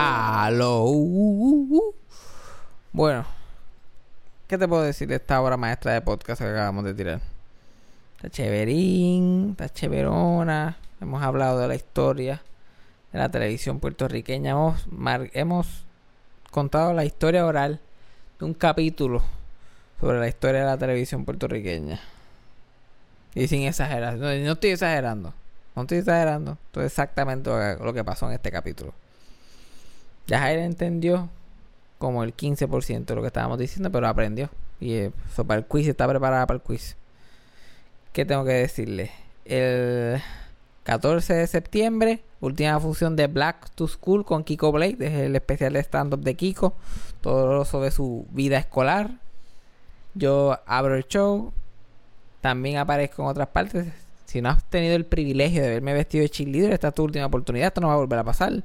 Aló. Bueno, ¿qué te puedo decir de esta obra maestra de podcast que acabamos de tirar? Está chéverín, está chéverona. Hemos hablado de la historia de la televisión puertorriqueña. Hemos, hemos contado la historia oral de un capítulo sobre la historia de la televisión puertorriqueña. Y sin exagerar. No, no estoy exagerando. No estoy exagerando. Esto es exactamente lo que pasó en este capítulo. Ya Jair entendió como el 15% de lo que estábamos diciendo, pero aprendió. Y eh, so, para el quiz está preparada para el quiz. ¿Qué tengo que decirle? El 14 de septiembre, última función de Black to School con Kiko Blake, es el especial de stand-up de Kiko, todo sobre su vida escolar. Yo abro el show, también aparezco en otras partes. Si no has tenido el privilegio de verme vestido de cheerleader, esta es tu última oportunidad, esto no va a volver a pasar.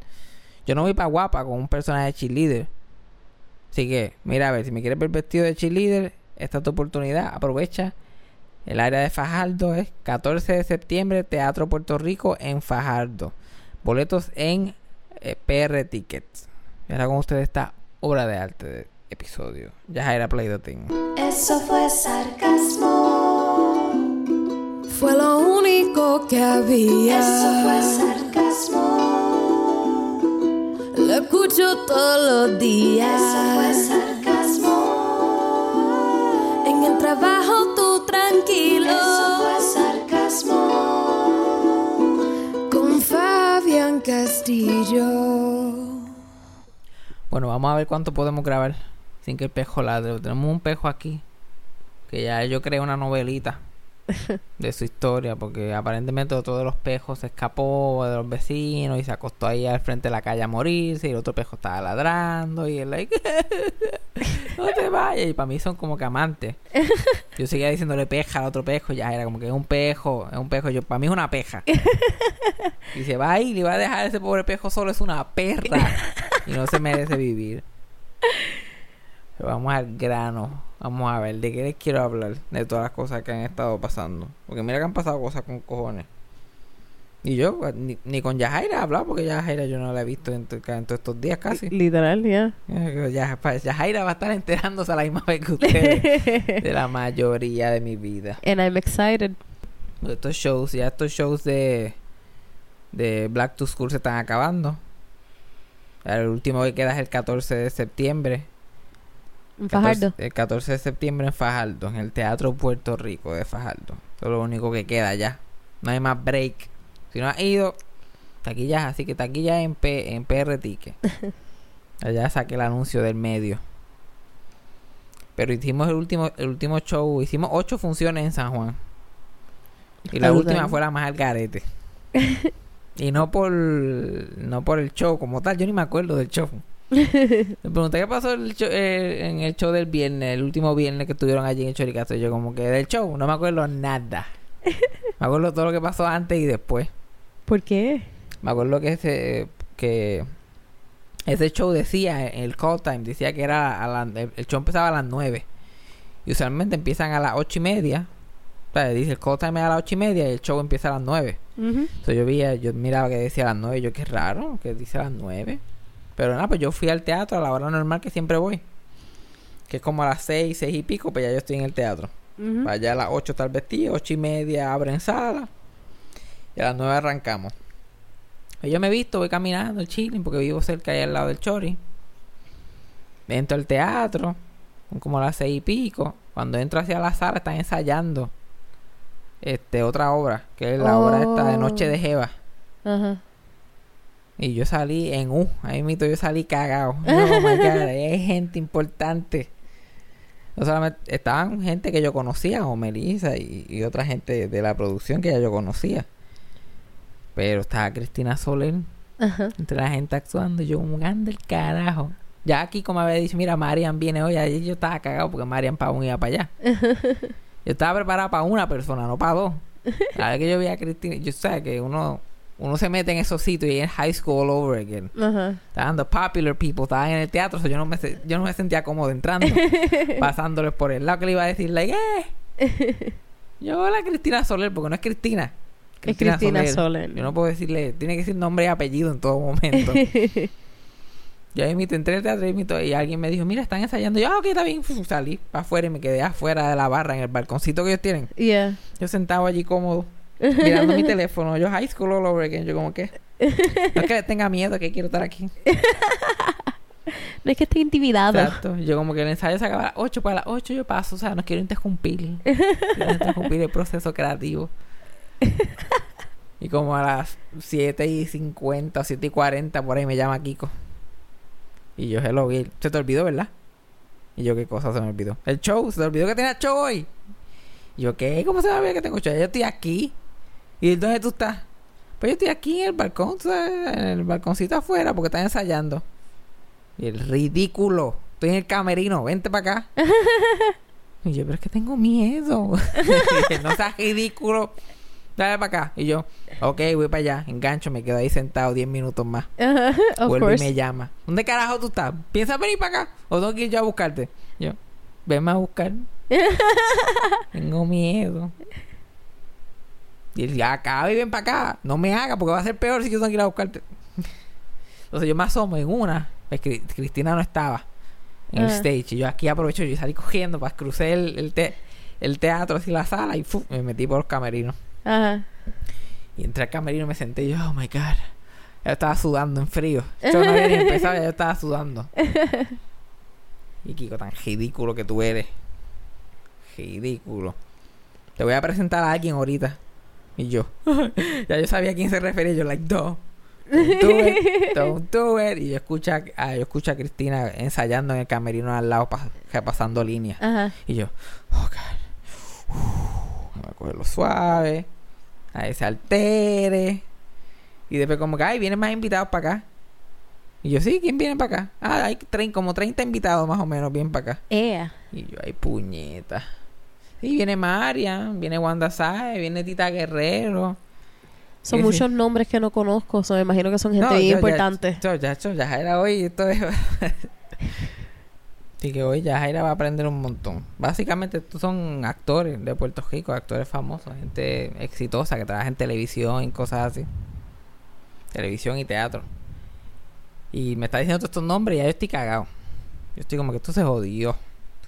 Yo no voy para guapa con un personaje de cheerleader. Así que, mira a ver, si me quieres ver vestido de cheerleader, esta es tu oportunidad, aprovecha. El área de Fajardo es 14 de septiembre, Teatro Puerto Rico en Fajardo. Boletos en eh, PR Tickets. Y ahora con ustedes esta obra de arte de episodio. Ya Jaira Play the Thing. Eso fue sarcasmo. Fue lo único que había. Eso fue sarcasmo. Lo escucho todos los días. Eso fue sarcasmo. En el trabajo tú tranquilo. Eso fue sarcasmo. Con Fabián Castillo. Bueno, vamos a ver cuánto podemos grabar sin que el pejo ladre. Tenemos un pejo aquí que ya yo creé una novelita de su historia porque aparentemente otro de los pejos se escapó de los vecinos y se acostó ahí al frente de la calle a morirse y el otro pejo estaba ladrando y él like no te vayas y para mí son como que amantes. Yo seguía diciéndole peja al otro pejo ya era como que es un pejo es un pejo yo para mí es una peja. Y se va a ir y va a dejar a ese pobre pejo solo es una perra y no se merece vivir. Pero vamos al grano. Vamos a ver, ¿de qué les quiero hablar? De todas las cosas que han estado pasando. Porque mira que han pasado cosas con cojones. Y yo, ni, ni con Yajaira he hablado, porque Yajaira yo no la he visto en, to- en todos estos días casi. Literal, ya. Yajaira va a estar enterándose a la misma vez que ustedes de la mayoría de mi vida. And I'm excited. Estos shows, ya estos shows de, de Black to School se están acabando. El último que queda es el 14 de septiembre. En 14 Fajardo. el 14 de septiembre en Fajardo, en el Teatro Puerto Rico de Fajardo. Eso es lo único que queda ya. No hay más break. Si no has ido, taquillas, así que taquillas en, P, en PR Ticket. Allá saqué el anuncio del medio. Pero hicimos el último, el último show, hicimos ocho funciones en San Juan. Y la última fue la más al garete. y no por no por el show como tal, yo ni me acuerdo del show. Me pregunté qué pasó el show- eh, en el show del viernes, el último viernes que estuvieron allí en Choricazo. Yo como que del show no me acuerdo nada. Me acuerdo todo lo que pasó antes y después. ¿Por qué? Me acuerdo que ese que ese show decía en el call time decía que era a la- el el show empezaba a las 9 y usualmente empiezan a las ocho y media. O sea, dice el call time es a las ocho y media y el show empieza a las 9. Ujú. Entonces yo veía, yo miraba que decía a las 9, yo qué raro, que dice a las 9. Pero nada, pues yo fui al teatro a la hora normal que siempre voy. Que es como a las 6, 6 y pico, pues ya yo estoy en el teatro. Ujú. Allá a las 8 tal vestido, 8 y media abren sala. Y a las 9 arrancamos. Pues yo me he visto, voy caminando, chilling, porque vivo cerca ahí al lado del Chori. Entro al teatro, son como a las 6 y pico. Cuando entro hacia la sala están ensayando este otra obra, que es la obra esta de Noche de Jeva. Ajá. Y yo salí en U, ahí mito yo salí cagado. Yo, oh my God, hay gente importante. No solamente estaban gente que yo conocía, como Melissa y, y otra gente de la producción que ya yo conocía. Pero estaba Cristina Soler Ajá. entre la gente actuando. Y yo, como anda el carajo. Ya aquí, como había dicho, mira, Marian viene hoy. Allí yo estaba cagado porque Marian Pavón iba para allá. Yo estaba preparado para una persona, no para dos. La vez que yo vi a Cristina, yo sé que uno, uno se mete en esos sitios y es high school all over again. Ajá. Estaban the popular people, estaban en el teatro, so yo no me yo no me sentía cómodo entrando, pasándoles por el lado que le iba a decir, like, eh. Yo hola Cristina Soler, porque no es Cristina. Es Cristina Soler. Yo no puedo decirle, tiene que decir nombre y apellido en todo momento. Yo imité entré al teatro y y alguien me dijo, mira, están ensayando. Yo, ah, ok, está bien. Salí para afuera y me quedé afuera de la barra en el balconcito que ellos tienen. Yeah. Yo sentado allí cómodo, mirando mi teléfono. Yo high school all over again. Yo como que... No es que le tenga miedo, que quiero estar aquí. No es que esté intimidado. Exacto. Yo como que el ensayo se acaba a las 8, pues a las 8 yo paso. O sea, no quiero interrumpir. quiero interrumpir el proceso creativo. y como a las 7 y 50 o 7 y 40 por ahí me llama Kiko. Y yo, hello, Bill. Se te olvidó, ¿verdad? Y yo, ¿qué cosa se me olvidó? El show. Se te olvidó que tenía show hoy. Y yo, ¿qué? ¿Cómo se me olvidó que tengo show? Yo estoy aquí. ¿Y dónde tú estás? Pues yo estoy aquí en el balcón, sabes, en el balconcito afuera porque están ensayando. Y el ridículo. Estoy en el camerino, vente para acá. y yo, pero es que tengo miedo. Dije, no seas ridículo. Dale para acá. Y yo, ok, voy para allá. Engancho, me quedo ahí sentado 10 minutos más. Of Vuelve y me llama. ¿Dónde carajo tú estás? ¿Piensas venir para acá? ¿O tengo que ir yo a buscarte? Yo, venme a buscar. Tengo miedo. Y él, ya acá y ven para acá. No me haga porque va a ser peor si yo tengo que ir a buscarte. Entonces yo me asomo en una. pues, Cri- Cristina no estaba en el Ajá. stage. Y yo aquí aprovecho y salí cogiendo para crucé el, el, te- el teatro, así la sala y ¡fu! me metí por los camerinos. Ajá. Y entré al camerino y me senté y yo, oh my god. Yo estaba sudando en frío. Yo no había ni empezado, yo estaba sudando. Y Kiko, tan ridículo que tú eres. Ridículo. Te voy a presentar a alguien ahorita. Y yo, ya yo sabía a quién se refería. Yo, like, no. Don't do it. Don't do it. Y yo escucho, a- ah, yo escucho a Cristina ensayando en el camerino al lado, pa- repasando líneas. Ajá. Y yo, oh God. Uf, voy a cogerlo suave. A que se altere. Y después como que, ay, vienen más invitados para acá. Y yo, sí, ¿quién viene para acá? Ah, hay como 30 invitados más o menos bien para acá. Ea. Y yo, ay, puñeta. Y viene Marian, viene Wanda Sae, viene Tita Guerrero. Son Sí, sí. muchos nombres que no conozco. Me imagino que son gente No, bien yo- importante. Ya, ya, ya, ya era hoy, esto es... Así que hoy Yajaira va a aprender un montón. Básicamente estos son actores de Puerto Rico, actores famosos, gente exitosa que trabaja en televisión y cosas así. Televisión y teatro. Y me está diciendo todos estos nombres y ya yo estoy cagado. Yo estoy como que esto se jodió.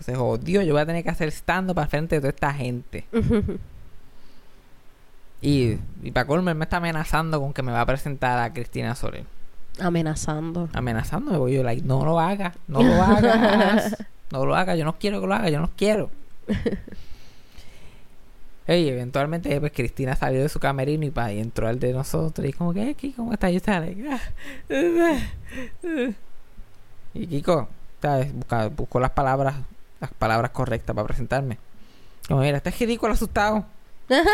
Se jodió. Yo voy a tener que hacer stand para frente de toda esta gente. Y, y para colmo, me está amenazando con que me va a presentar a Cristina Soler. Amenazando. Amenazándome, voy yo, like, no lo haga, no lo hagas, no lo haga, yo no quiero que lo haga, yo no quiero. Ey, eventualmente, pues Cristina salió de su camerino y, pa, y entró al de nosotros. Y como que, "Eh, Kiko, ¿cómo estás? Y yo estaba "Ah, eh, eh". Y Kiko, ¿sabes? Busca- buscó las palabras, las palabras correctas para presentarme. Como, mira, estás ridículo, asustado.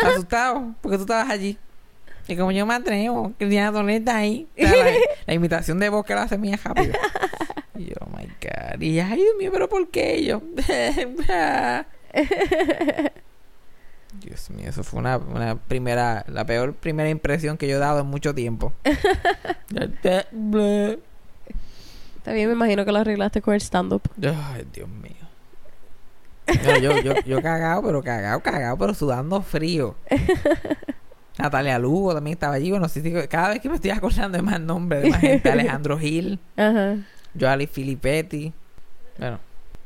asustado, porque tú estabas allí. Y como yo me atrevo, Cristina Soler está ahí. O sea, la, la imitación de voz que la hace mía rápido. Y yo, oh my god. Y ella, ay, Dios mío, pero ¿por qué? Y yo, Dios mío, eso fue una, una primera, la peor primera impresión que yo he dado en mucho tiempo. Bien, me imagino que lo arreglaste con el stand-up. Ay, Dios mío. No, yo, yo, yo cagado, pero cagado, cagado, pero sudando frío. Natalia Lugo también estaba allí. Bueno, sí, sí, cada vez que me estoy acordando de más nombres, de más gente. Alejandro Gil, Ajá. Joali Filippetti. Bueno,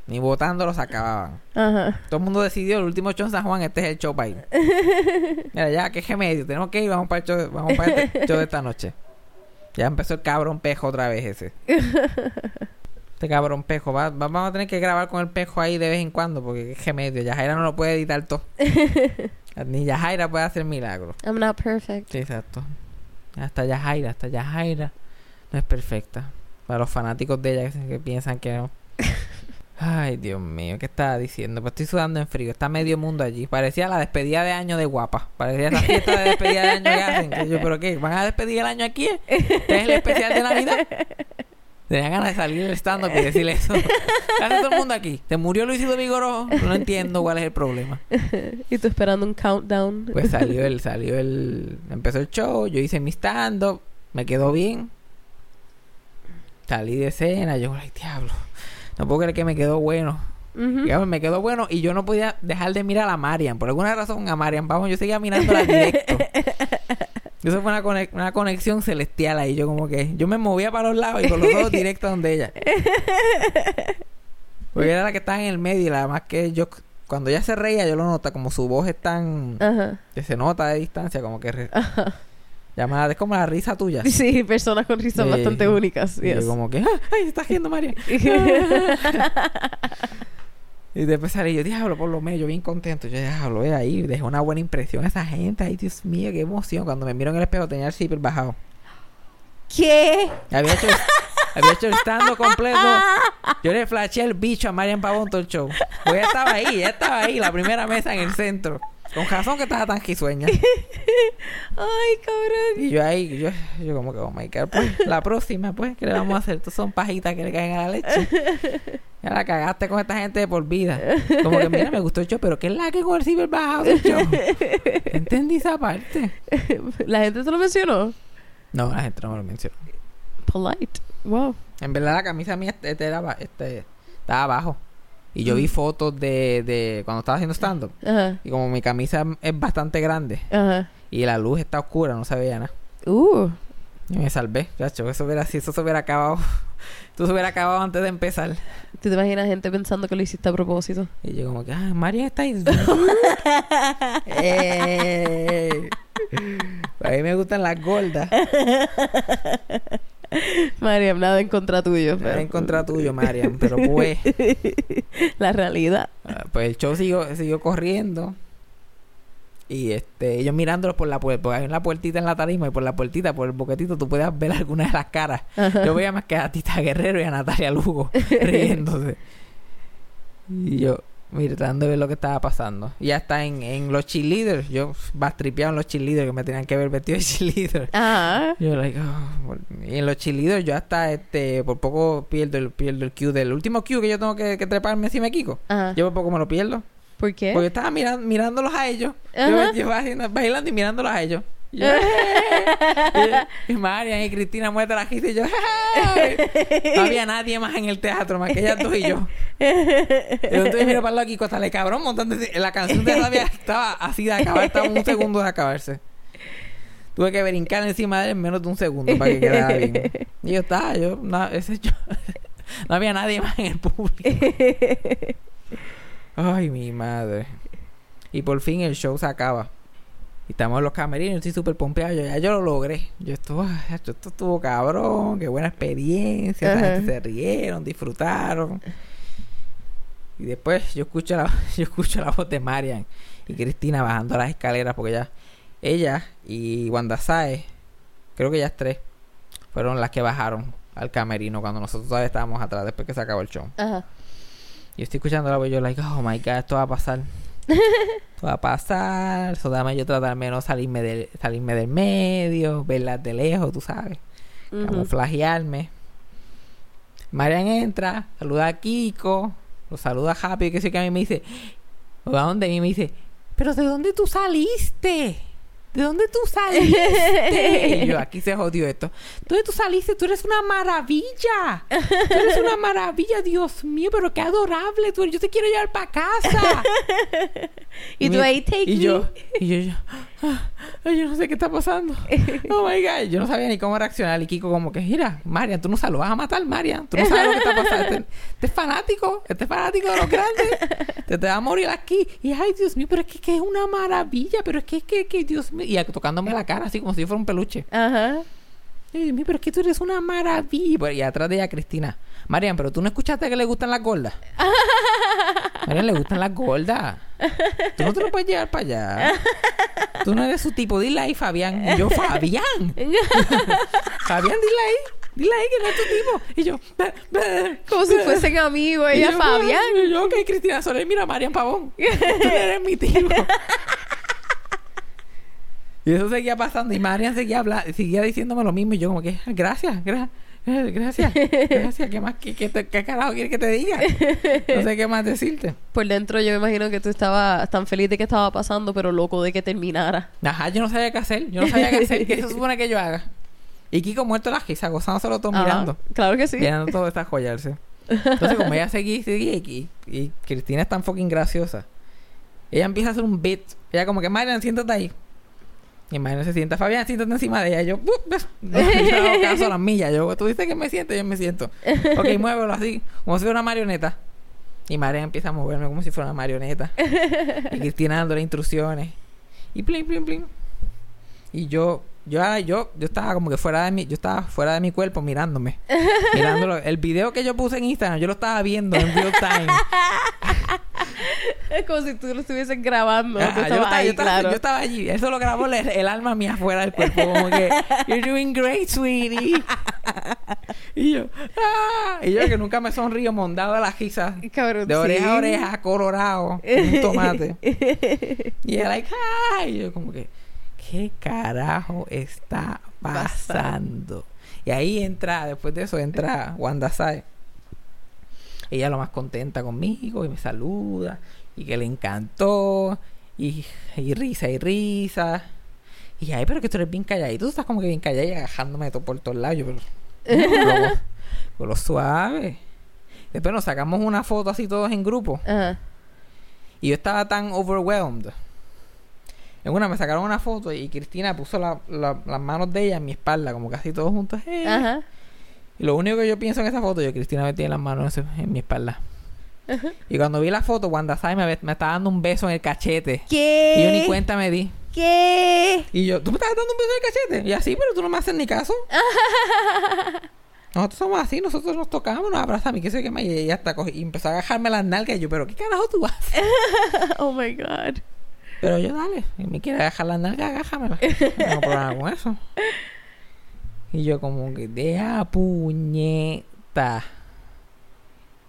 ni votando los acababan. Ajá. Todo el mundo decidió el último show en San Juan, este es el show para ir. Mira, ya, qué remedio, tenemos que ir, vamos para el show, vamos para este show de esta noche. Ya empezó el cabrón pejo otra vez ese. Este cabrón pejo, va- va- vamos a tener que grabar con el pejo ahí de vez en cuando, porque qué remedio, Yajaira no lo puede editar todo. Ni Yajaira puede hacer milagros. I'm not perfect. Sí, exacto. Hasta Yajaira, hasta Yajaira no es perfecta. Para los fanáticos de ella que, que piensan que no. Ay, Dios mío, ¿qué estaba diciendo? Pues estoy sudando en frío. Está medio mundo allí. Parecía la despedida de año de guapa. Parecía la fiesta de despedida de año que hacen. Que yo, ¿pero qué? ¿Van a despedir el año aquí? ¿Este es el especial de Navidad? Tenía ganas de salir del stand-up y decirle eso. ¿Qué hace todo el mundo aquí? ¿Te murió Luisito Vigoró? No entiendo cuál es el problema. y tú esperando un countdown. Pues salió el, salió el, empezó el show, yo hice mi stand-up, me quedó bien. Salí de escena, yo, ay, diablo, no puedo creer que me quedó bueno. Digamos, me quedó bueno y yo no podía dejar de mirar a Marian. Por alguna razón a Marian, vamos, yo seguía mirándola directo. Eso fue una, una conexión celestial ahí. Yo como que... Yo me movía para los lados y con los ojos directos donde ella. Porque era la que estaba en el medio y la más que yo... Cuando ella se reía yo lo nota como su voz es tan... Ajá. Que se nota de distancia como que... re- Llamada... Es como la risa tuya. Sí, personas con risas Sí. bastante únicas. Y yo como que... "Ah, ¡Ay, se está riendo María! Y después salí yo, diablo, por lo menos, yo bien contento. Yo, diablo, ve ahí, dejé una buena impresión a esa gente. Ay, Dios mío, qué emoción. Cuando me miro en el espejo tenía el zipper bajado. ¿Qué? Había hecho, había hecho el stand completo. Yo le flashé el bicho a Marian Pavón todo el show. Pues ella estaba ahí, ella estaba ahí, la primera mesa en el centro. Con razón que estaba tan risueña. Ay, cabrón. Y yo ahí, yo, yo como que, oh my god, pues, la próxima, pues, ¿qué le vamos a hacer? Estos son pajitas que le caen a la leche. Ya la cagaste con esta gente de por vida. Como que, mira, me gustó el show, pero ¿qué es la que con el ciber bajado del show? Entendí esa parte. ¿La gente te lo mencionó? No, la gente no me lo mencionó. Polite. Wow. En verdad, la camisa mía este, este era, este, estaba abajo. Y yo vi fotos de, de cuando estaba haciendo stand-up. Ajá. Y como mi camisa es bastante grande Ajá. y la luz está oscura, no se veía nada. Uh. Y me salvé, chacho. Eso hubiera, si eso se hubiera acabado, tú se hubiera acabado antes de empezar. ¿Tú te imaginas gente pensando que lo hiciste a propósito? Y yo como que, ah, María está ahí. ¡Ey! A mí me gustan las gordas. Mariam, nada en contra tuyo. Nada pero- en contra tuyo, Mariam. Pero pues, La realidad. ah, pues el show siguió, siguió corriendo. Y este, ellos mirándolos por la puerta, porque hay una puertita en la tarima y por la puertita, por el boquetito, tú puedes ver algunas de las caras. Yo veía más que a Tita Guerrero y a Natalia Lugo riéndose. Y yo, mira, tratando de ver lo que estaba pasando. Y ya está en, en los cheerleaders. Yo bastripeado en los cheerleaders que me tenían que ver vestido de cheerleader. Ajá. Yo, like, oh, y en los cheerleaders yo hasta este, por poco pierdo el, pierdo el cue del último cue que yo tengo que, que treparme encima de Kiko. Ajá. Yo por poco me lo pierdo. ¿Por qué? Porque estaba mirando, mirándolos a ellos. Yo, Ajá. yo haciendo- bailando y mirándolos a ellos. Y yo, y, y Marian y Cristina muerta la risa y yo no había nadie más en el teatro más que ellas dos y yo. Entonces miro para el lado Kiko hasta le cabrón de la canción de rabia estaba así de acabar estaba un segundo de acabarse. Tuve que brincar encima de él en menos de un segundo para que quedara bien. Y yo estaba yo no, ese yo no había nadie más en el público. Ay, mi madre. Y por fin el show se acaba. Y estamos en los camerinos, estoy súper pompeado. Yo, ya yo lo logré. Yo estuvo, esto estuvo cabrón, qué buena experiencia. La gente se rieron, disfrutaron. Y después yo escucho la, yo escucho la voz de Marian y Cristina bajando las escaleras porque ya ella y Wanda Sae, creo que ellas tres, fueron las que bajaron al camerino cuando nosotros todavía estábamos atrás después que se acabó el show. Ajá. Yo estoy escuchando la voz y yo, like, oh my god, esto va a pasar. va a pasar. Eso dame yo tratarme de no salirme del, salirme del medio, verlas de lejos, tú sabes. Ujú. Camuflajearme. Marian entra, saluda a Kiko, lo saluda Happy, que sé que a mí me dice, ¿a dónde? Y me dice, ¿pero de dónde tú saliste? ¿De dónde tú saliste? y yo, aquí se jodió esto. ¿Dónde tú saliste? Tú eres una maravilla. Tú eres una maravilla, Dios mío, pero qué adorable. Tú, yo te quiero llevar para casa. Y tú ahí, take y me. yo, y yo, yo, ay, yo no sé qué está pasando. Oh my god, yo no sabía ni cómo reaccionar. Y Kiko, como que, mira, Marian, tú no sabes, lo vas a matar, Marian. Tú no sabes lo que está pasando. Este, este es fanático, este es fanático de los grandes. Te, te va a morir aquí. Y ay, Dios mío, pero es que, que es una maravilla. Pero es que, que, que Dios mío. Y tocándome la cara, así como si yo fuera un peluche. Ajá. Ay, Dios mío, pero es que tú eres una maravilla. Bueno, Y atrás de ella, Cristina. Marian, pero tú no escuchaste que le gustan las gordas. Marian, le gustan las gordas. Tú no te lo puedes llevar para allá. Tú no eres su tipo. Dile ahí, Fabián. Y yo, Fabián. Fabián, dile ahí. Dile ahí que no es tu tipo. Y yo, "Bah, bah, Como si bah". fuesen amigos, Y ella, yo, Fabián. Y yo, ok, Cristina Soler, mira, Marian Pavón. Tú no eres mi tipo. Y eso seguía pasando. Y Marian seguía hablando, seguía diciéndome lo mismo. Y yo, como que, gracias, gra- eh, gracias, gracias. ¿Qué más? ¿Qué, qué, te- qué carajo quieres que te diga? No sé qué más decirte. Por dentro yo me imagino que tú estabas tan feliz de que estaba pasando, pero loco de que terminara. Ajá, yo no sabía qué hacer. Yo no sabía qué hacer. ¿Qué se supone que yo haga? Y Kiko muerto la risa, gozándoselo todo Ajá, mirando. Claro que sí. Mirando todo esta joyarse. Entonces, como ella seguía y seguía, y, y Cristina es tan fucking graciosa, ella empieza a hacer un beat. Ella como que, Marian, siéntate ahí. Y María se sienta, Fabián, siéntate encima de ella. Yo, no, yo hago caso a las millas. Yo, tú dices que me siento, yo me siento. Ok, muévelo así, como si fuera una marioneta. Y María empieza a moverme como si fuera una marioneta. y Cristina dándole instrucciones. Y plin, plin, plin. Y yo, yo, ah, yo, yo estaba como que fuera de mi, yo estaba fuera de mi cuerpo mirándome. mirándolo. El video que yo puse en Instagram, yo lo estaba viendo en real time. Es como si tú lo estuvieses grabando. Ah, tú yo, estaba, ahí, yo, estaba, claro. yo estaba allí. Eso lo grabó el, el alma mía fuera del cuerpo. Como que, you're doing great, sweetie. y yo, ah. Y yo que nunca me sonrío mondado de las risas. Cabrón, De oreja a oreja, colorado, un tomate. y ella, like, ah. Y yo, como que, ¿qué carajo está pasando? Y ahí entra, después de eso, entra Wanda Sai. Ella lo más contenta conmigo y me saluda y que le encantó y, y risa y risa. Y ay, pero que tú eres bien calladito, tú estás como que bien callada y agajándome de todo por todos lados. Yo, pero, no, con lo- suave. Después nos sacamos una foto así todos en grupo. Ajá. Y yo estaba tan overwhelmed. En una me sacaron una foto y Cristina puso la- la- las manos de ella en mi espalda, como casi todos juntos. ¡eh! Ajá. Y lo único que yo pienso en esa foto, yo Cristina me tiene las manos en, en mi espalda. Y cuando vi la foto, Wanda Sai me, me estaba dando un beso en el cachete. ¿Qué? Y yo ni cuenta me di. ¿Qué? Y yo, ¿tú me estás dando un beso en el cachete? Y así, pero tú no me haces ni caso. Nosotros somos así, nosotros nos tocamos, nos abrazamos y qué sé qué más. Y ella hasta cogió- y empezó a agarrarme las nalgas. Y yo, ¿pero qué carajo tú haces? Oh my God. Pero yo, dale, si me quiere agarrar las nalgas, agájamela. No tengo problema con eso. Y yo, como que, deja puñeta.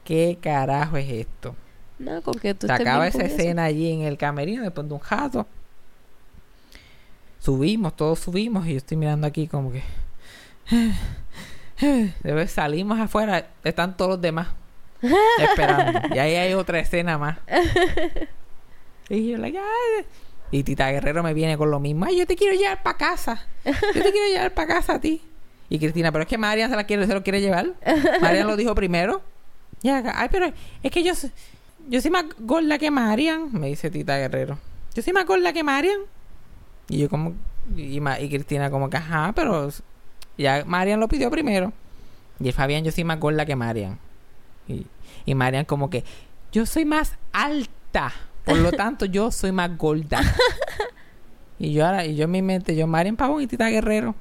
¿Qué carajo es esto? No, con que tú Se estés acaba esa escena allí en el camerino después de un jato. Subimos, todos subimos y yo estoy mirando aquí como que... Después salimos afuera, están todos los demás esperando. Y ahí hay otra escena más. Y yo, like, "Ay". Y Tita Guerrero me viene con lo mismo. Ay, yo te quiero llevar para casa. Yo te quiero llevar para casa a ti. Y Cristina, pero es que Marian se, la quiere, se lo quiere llevar. Marian lo dijo primero. Ya, ay, pero es que yo, soy- yo soy más gorda que Marian, me dice Tita Guerrero. Yo soy más gorda que Marian. Y yo como, y, y Cristina como que, ajá, pero ya Marian lo pidió primero. Y el Fabián, yo soy más gorda que Marian. Y, y Marian como que, yo soy más alta. Por lo tanto, yo soy más gorda. y yo ahora, y yo en mi mente, yo, Marian Pavón y Tita Guerrero.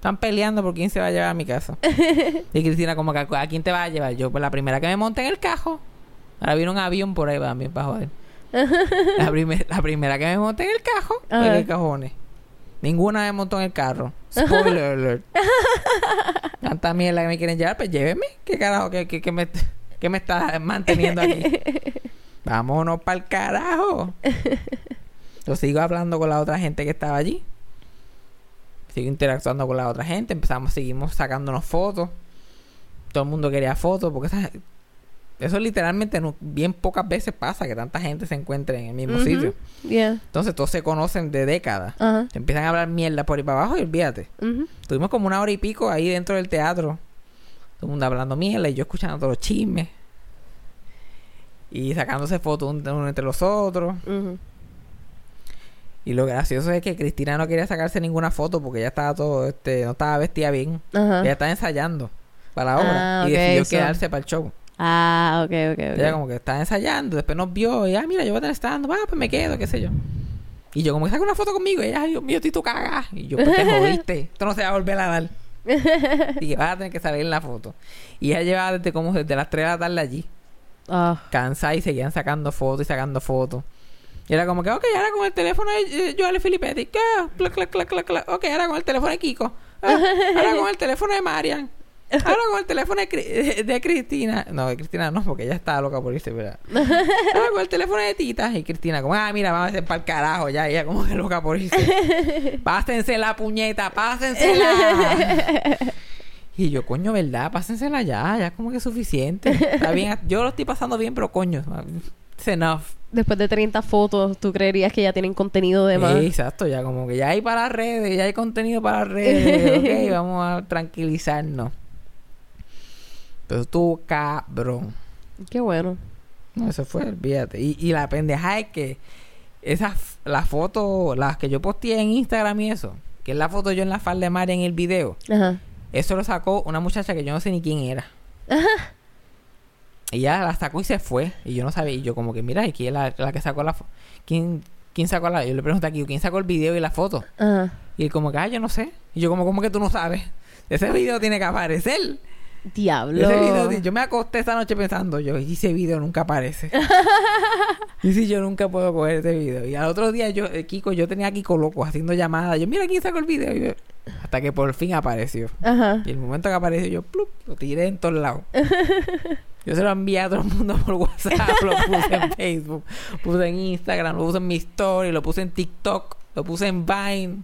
Están peleando por quién se va a llevar a mi casa. y Cristina como que, ¿a quién te vas a llevar? Yo, pues la primera que me monte en el cajo. Ahora viene un avión por ahí también para joder. la, primer- la primera que me monte en el cajo, Ajá. ¿qué cojones? Ninguna me montó en el carro. Spoiler alert. Tanta mierda que me quieren llevar, pues lléveme. ¿Qué carajo? ¿Qué, qué, qué me, qué me está manteniendo aquí? Vámonos para el carajo. Yo sigo hablando con la otra gente que estaba allí. Sigo interactuando con la otra gente. Empezamos, seguimos sacándonos fotos. Todo el mundo quería fotos porque eso literalmente no- bien pocas veces pasa que tanta gente se encuentre en el mismo sitio. Yeah. Entonces todos se conocen de décadas. Se empiezan a hablar mierda por ahí para abajo y olvídate. Ujú. Tuvimos como una hora y pico ahí dentro del teatro. Todo el mundo hablando mierda y yo escuchando todos los chismes. Y sacándose fotos un- uno entre los otros. Y lo gracioso es que Cristina no quería sacarse ninguna foto porque ella estaba todo, este, no estaba vestida bien. Ajá. Ella estaba ensayando para la obra Ah, y decidió quedarse para el show. Ah, ok, ok, ok. Ella como que estaba ensayando, después nos vio y ah, mira, yo voy a tener stand, ah, pues me quedo, qué sé yo. Y yo como que saca una foto conmigo y ella, ay, Dios mío, tú cagas. Y yo, pues te jodiste, esto no se va a volver a dar. y que vas a tener que salir en la foto. Y ella llevaba desde como desde las 3 de la tarde allí, Ah, cansada y seguían sacando fotos y sacando fotos. Y era como que, ok, ahora con el teléfono de eh, Joel Filippetti, ¿qué? Clac, clac, clac, clac, clac. Ok, ahora con el teléfono de Kiko. Ah, ahora con el teléfono de Marian. Ahora con el teléfono de, de Cristina. No, de Cristina no, porque ella estaba loca por irse, ¿verdad? Ahora con el teléfono de Tita. Y Cristina, como, ah, mira, vamos a hacer para el carajo. Ya, ella como que loca por irse. Pásense la puñeta, pásensela. Y yo, coño, ¿verdad? Pásensela ya, ya es como que es suficiente. Está bien, yo lo estoy pasando bien, pero coño, it's enough. después de 30 fotos, ¿tú creerías que ya tienen contenido de más? Sí, exacto, ya como que ya hay para las redes, ya hay contenido para las redes. ok, vamos a tranquilizarnos. Pero tú, cabrón. Qué bueno. No, eso fue, olvídate. Y, y la pendeja es que esas, las fotos, las que yo posteé en Instagram y eso, que es la foto yo en la falda de María en el video, Ajá. eso lo sacó una muchacha que yo no sé ni quién era. Ella la sacó y se fue. Y yo no sabía. Y yo como que, mira, ¿y quién es la, la que sacó la foto? ¿Quién, ¿Quién sacó la...? Yo le pregunté aquí, ¿quién sacó el video y la foto? Ajá. Y él como que, ah, yo no sé. Y yo como, ¿cómo que tú no sabes? Ese video tiene que aparecer. Diablo. Ese video, yo me acosté esa noche pensando, yo, y ese video nunca aparece. y si yo nunca puedo coger ese video. Y al otro día yo, eh, Kiko, yo tenía a Kiko loco haciendo llamadas. Yo, mira quién sacó el video. Yo- hasta que por fin apareció. Ajá. Y el momento que apareció, yo plup, lo tiré en todos lados. Yo se lo envié a todo el mundo por WhatsApp, lo puse en Facebook, puse en Instagram, lo puse en mi story, lo puse en TikTok, lo puse en Vine,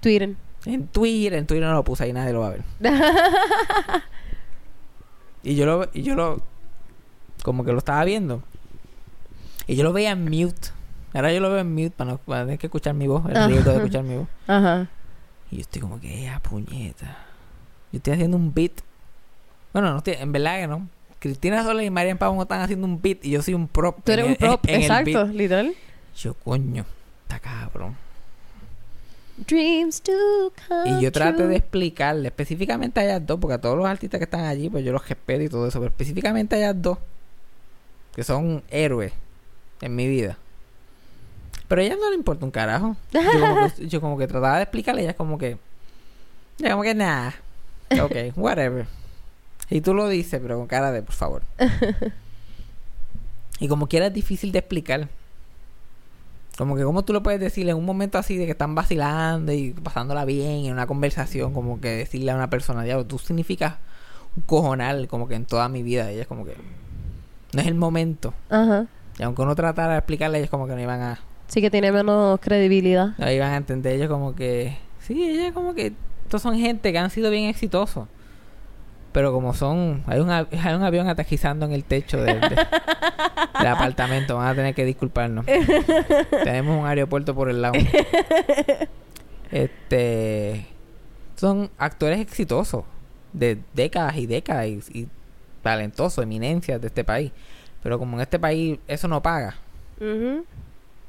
Twitter. en Twitter, en Twitter no lo puse ahí, nadie lo va a ver. y yo lo, y yo lo, como que lo estaba viendo. Y yo lo veía en mute. Ahora yo lo veo en mute para no para tener que escuchar mi voz, el Ah. riesgo de escuchar mi voz. Ajá. Y yo estoy como que, ¡ah, puñeta! Yo estoy haciendo un beat. Bueno, no estoy, en verdad que no. Cristina Sola y Marian Pavón están haciendo un beat y yo soy un prop. Tú eres en un prop, en exacto, literal. Yo, coño, está cabrón. Dreams to come Y yo traté de explicarle específicamente a ellas dos, porque a todos los artistas que están allí, pues yo los respeto y todo eso, pero específicamente a ellas dos, que son héroes en mi vida. Pero a ellas no le importa un carajo. Yo como que, yo como que trataba de explicarle, ellas como que, ya como que nada. Ok, whatever. Y tú lo dices, pero con cara de, por favor. y como quiera es difícil de explicar. Como que como tú lo puedes decir en un momento así de que están vacilando y pasándola bien en una conversación, como que decirle a una persona, diablo, tú significas un cojonal como que en toda mi vida. Ella es como que no es el momento. Ajá. Y aunque uno tratara de explicarle, ellos como que no iban a, Sí que tiene menos credibilidad. no iban a entender. Ellos como que, sí, ellos como que, estos son gente que han sido bien exitosos. Pero como son, hay un, hay un avión aterrizando en el techo del, de- del apartamento, van a tener que disculparnos. Tenemos un aeropuerto por el lado. Este, son actores exitosos de décadas y décadas y, y talentosos, eminencias de este país. Pero como en este país eso no paga Ujú.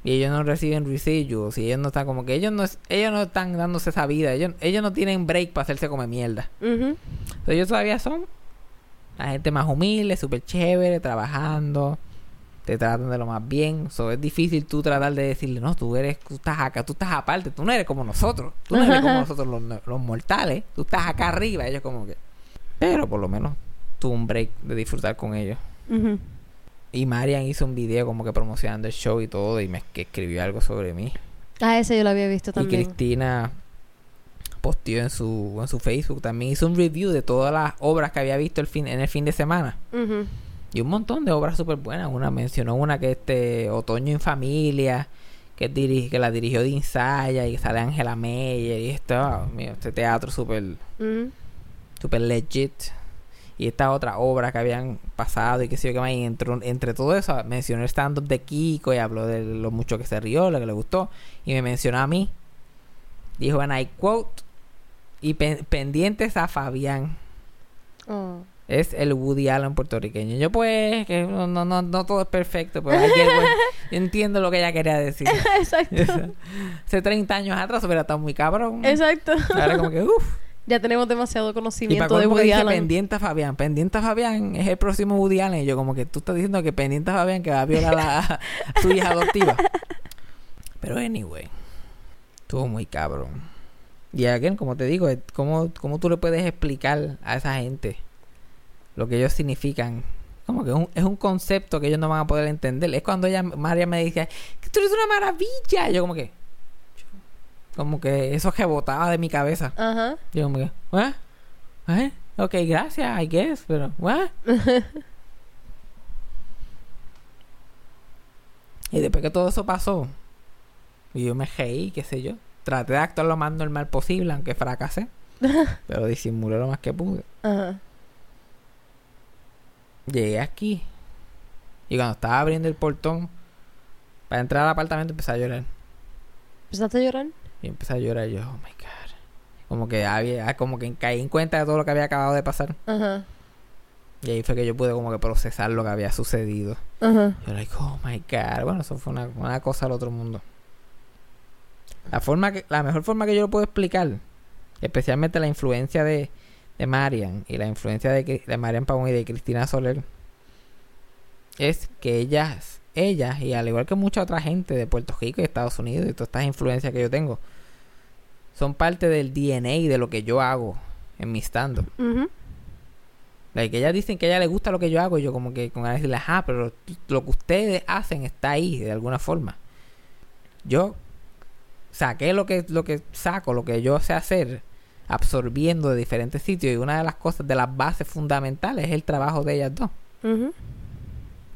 Y ellos no reciben residuos y ellos no están como que ellos no es- ellos no están dándose esa vida, ellos, ellos no tienen break para hacerse come mierda. Entonces ellos todavía son la gente más humilde, súper chévere, trabajando, te tratan de lo más bien. So, es difícil tú tratar de decirle, no, tú eres, tú estás acá, tú estás aparte, tú no eres como nosotros, tú no eres como nosotros los, los mortales, tú estás acá arriba, ellos como que. Pero por lo menos tuvo un break de disfrutar con ellos. Ujú. Y Marian hizo un video como que promocionando el show y todo, y me que escribió algo sobre mí. Ah, ese yo lo había visto Y también. Cristina posteó en su, en su Facebook también hizo un review de todas las obras que había visto el fin, en el fin de semana. Y un montón de obras súper buenas. Una mencionó una que este Otoño en Familia, que, es diri- que la dirigió de Insaya y sale Ángela Meyer. Y esto, ah, mío, este teatro súper super legit. Y esta otra obra que habían pasado y que sé yo qué más. Y entró- entre todo eso mencionó el stand-up de Kiko y habló de lo mucho que se rió, lo que le gustó. Y me mencionó a mí. Dijo, and I quote, y pen- pendientes a Fabián. Oh. Es el Woody Allen puertorriqueño. Yo pues, que no, no, no, no todo es perfecto, pero ayer, pues, yo entiendo lo que ella quería decir. Exacto. Hace 30 años atrás hubiera estado muy cabrón. Exacto. Ahora como que, uff. Ya tenemos demasiado Y conocimiento de Woody Allen. pendiente a Fabián. Pendiente a Fabián es el próximo Woody Allen. Y yo como que tú estás diciendo que pendiente a Fabián que va a violar a, su hija adoptiva. Pero anyway. Estuvo muy cabrón. Y again, como te digo, ¿cómo, ¿cómo tú le puedes explicar a esa gente lo que ellos significan? Como que es un, es un concepto que ellos no van a poder entender. Es cuando ella, María me dice, que tú eres una maravilla. Y yo como que... Como que eso rebotaba de mi cabeza. Ajá. Yo como que, ¿what? ¿Eh? Ok, gracias, I guess, pero, ¿what? y después que todo eso pasó, y yo me reí, qué sé yo, traté de actuar lo más normal posible, aunque fracasé, pero disimulé lo más que pude. Ajá. Llegué aquí, y cuando estaba abriendo el portón, para entrar al apartamento empecé a llorar. ¿Empezaste a llorar? Y empecé a llorar, y yo, oh my god. Como que había, como que caí en cuenta de todo lo que había acabado de pasar. Ajá. Y ahí fue que yo pude como que procesar lo que había sucedido. Ajá. Yo like, oh my god. Bueno, eso fue una, una cosa al otro mundo. La forma que, la mejor forma que yo lo puedo explicar, especialmente la influencia de, de Marian y la influencia de, de Marian Pavón y de Cristina Soler, es que ellas, ellas, y al igual que mucha otra gente de Puerto Rico y Estados Unidos y todas estas influencias que yo tengo, son parte del DNA de lo que yo hago en mi stand Ujú. Like, ellas dicen que a ella le gusta lo que yo hago y yo como que con ganas de decirle, ajá, pero lo que ustedes hacen está ahí de alguna forma. Yo saqué lo que, lo que saco, lo que yo sé hacer, absorbiendo de diferentes sitios y una de las cosas, de las bases fundamentales es el trabajo de ellas dos.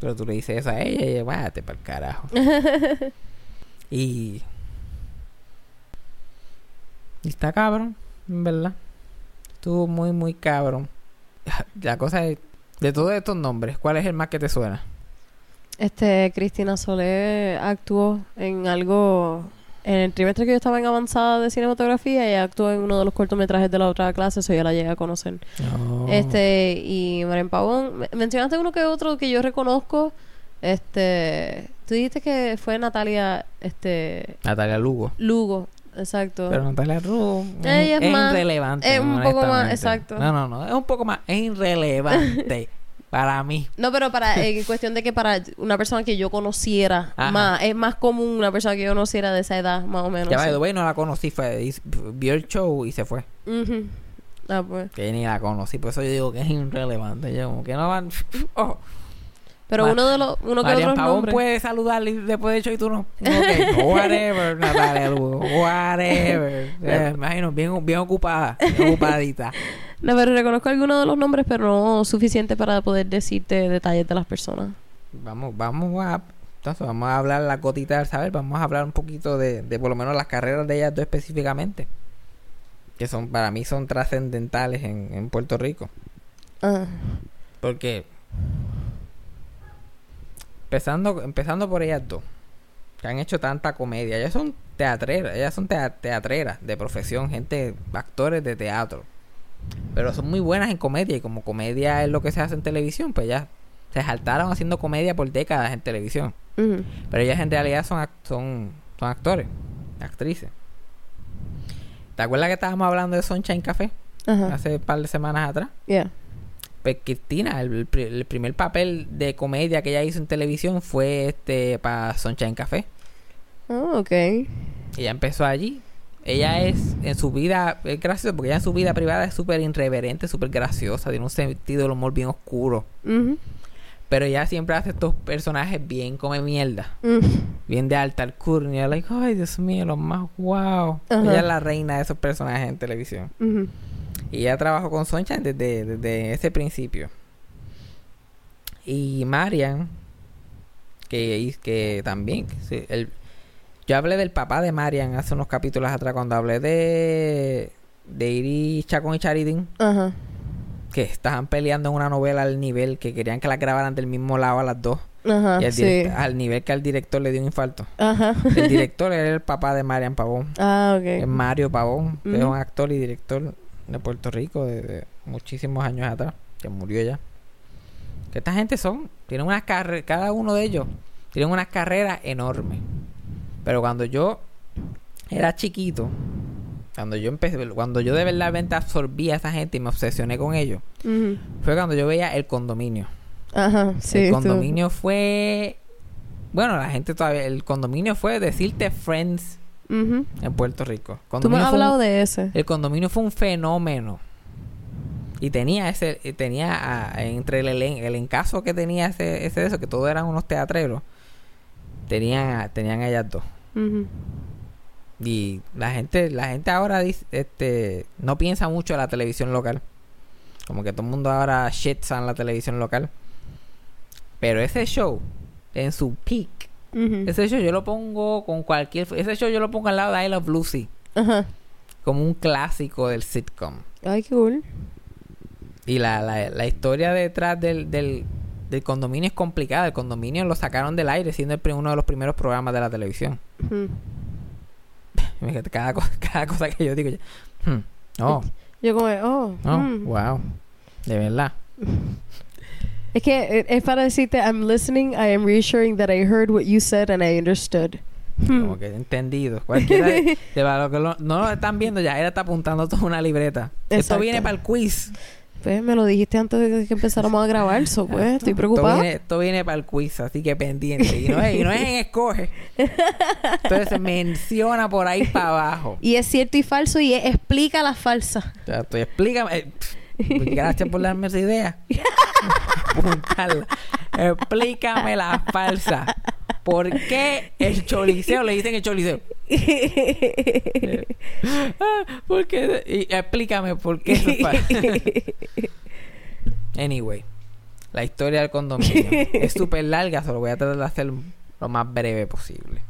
Pero tú le dices eso a ella y ella, váyate para el carajo. y... Y está cabrón, en verdad. Estuvo muy, muy cabrón. La cosa es, de todos estos nombres, ¿cuál es el más que te suena? Este, Cristina Solé actuó en algo. En el trimestre que yo estaba en avanzada de cinematografía, ella actuó en uno de los cortometrajes de la otra clase, eso yo la llegué a conocer. No. Este, y Maren Pavón, me- mencionaste uno que otro que yo reconozco. Este, tú dijiste que fue Natalia, este, Natalia Lugo. Lugo, exacto. Pero Natalia Lugo Ella es más- irrelevante. es un poco más- exacto. No, no, no. Es un poco más. Es irrelevante para mí. No, pero para en cuestión de que para una persona que yo conociera Ajá. más, es más común una persona que yo conociera de esa edad, más o menos. ya by the way, no la conocí. Fue, vio el show y se fue. Ujú. Ah, pues. Que ni la conocí. Por eso yo digo que es irrelevante. Yo como que no van... Oh, Pero Ma- uno de los, uno que Marian otros Pavón nombres. puede saludarle después del show y tú no. Ok, whatever, Natalia Lugo. Whatever. Eh, imagino, bien, bien ocupada. Bien ocupadita. No, pero reconozco algunos de los nombres, pero no suficiente para poder decirte detalles de las personas. Vamos, vamos a... Entonces, vamos a hablar la gotita del saber. Vamos a hablar un poquito de, de por lo menos las carreras de ellas dos específicamente. Que son, para mí, son trascendentales en, en Puerto Rico. Ah. Porque empezando, empezando por ellas dos, que han hecho tanta comedia, ellas son teatreras, ellas son tea- teatreras de profesión, gente, actores de teatro. Pero son muy buenas en comedia y como comedia es lo que se hace en televisión, pues ellas se saltaron haciendo comedia por décadas en televisión. Pero ellas en realidad son, ac- son, son actores, actrices. ¿Te acuerdas que estábamos hablando de Sunshine Café hace un par de semanas atrás? Yeah. Pues Cristina, el primer papel de comedia que ella hizo en televisión fue este para Sunshine Café. Oh, ok. Ella empezó allí. Ella es en su vida, es gracioso porque ella en su vida privada es súper irreverente, súper graciosa, tiene un sentido del humor bien oscuro. Pero ella siempre hace estos personajes bien come mierda, Ujú. bien de alta alcurnia. Like, ay, Dios mío, los más wow. Ella es la reina de esos personajes en televisión. Y ella trabajó con Sunshine desde, desde ese principio. Y Marian, que, que también, que el, yo hablé del papá de Marian hace unos capítulos atrás cuando hablé de, de Iris Chacón y Charidín, Ajá. que estaban peleando en una novela al nivel que querían que las grabaran del mismo lado a las dos. Ajá. y al, sí. al nivel que al director le dio un infarto. Ajá. El director era el papá de Marian Pavón. ah, ok. Mario Pavón, que es un actor y director de Puerto Rico de, de muchísimos años atrás, que murió ya. Que esta gente son, tienen unas carreras, cada uno de ellos tienen unas carreras enormes. Pero cuando yo era chiquito, cuando yo empecé, cuando yo de verdad absorbí a esa gente y me obsesioné con ellos, fue cuando yo veía el condominio. Ajá. Sí. el tú- condominio fue, bueno, la gente todavía, el condominio fue decirte Friends en Puerto Rico. Tú me has un- hablado de ese. el condominio fue un fenómeno. Y tenía ese, eh, tenía entre el, elen- el encaso que tenía ese, ese de eso, que todos eran unos teatreros, tenían, tenían ellas dos. Y la gente, la gente ahora dice, este, no piensa mucho en la televisión local. Como que todo el mundo ahora shits en la televisión local. Pero ese show, en su peak, ese show yo lo pongo con cualquier, ese show yo lo pongo al lado de I Love Lucy, Ajá. como un clásico del sitcom. Ay, qué cool. Y la, la, la historia detrás del, del, del condominio es complicada. El condominio lo sacaron del aire siendo el uno de los primeros programas de la televisión. Fíjate, Cada, cosa- cada cosa que yo digo, yo, hmm, oh, Yo como, oh, oh, mm. wow, de verdad. Es que eh, es para decirte, I'm listening, I am reassuring that I heard what you said and I understood. Hmm. Como que entendido. Cualquiera de, de para los que lo- no lo están viendo ya, él está apuntando toda una libreta. Esto viene para el quiz. Pues me lo dijiste antes de que empezáramos a grabar, so pues estoy Esto preocupada. viene, esto viene para el quiz, así que pendiente. Y no es, y no es en escoge. Entonces se menciona por ahí para abajo. Y es cierto y falso y es- explica la falsa. O sea, tú explícame. eh, gracias por darme esa idea. Apuntarla. Explícame la falsa. ¿Por qué el choliseo le dicen el choliseo? Ah, ¿Por qué? Y explícame por qué eso. Anyway, la historia del condominio es súper larga, solo voy a tratar de hacer lo más breve posible.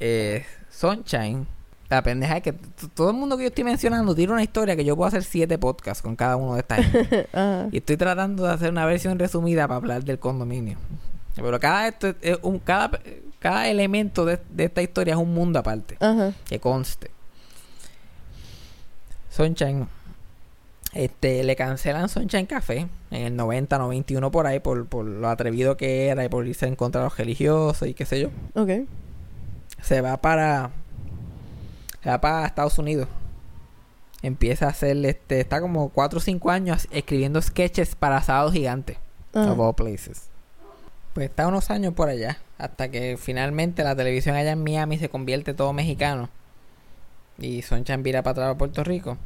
Eh, Sunshine, la pendeja es que todo el mundo que yo estoy mencionando tiene una historia que yo puedo hacer siete podcasts con cada uno de estas. Ajá. y estoy tratando de hacer una versión resumida para hablar del condominio. Pero cada esto es- un, cada, cada elemento de, de esta historia es un mundo aparte que conste. Sunshine. Este, le cancelan Sunshine Café en el 90, 91 por ahí por, por lo atrevido que era y por irse en contra de los religiosos y qué sé yo. Ok. Se va para se va para Estados Unidos. Empieza a hacer este, está como 4 o 5 años escribiendo sketches para Sábado Gigante. Ajá. Of all places. Pues está unos años por allá. Hasta que finalmente la televisión allá en Miami se convierte todo mexicano. Y Sunshine vira para atrás a Puerto Rico.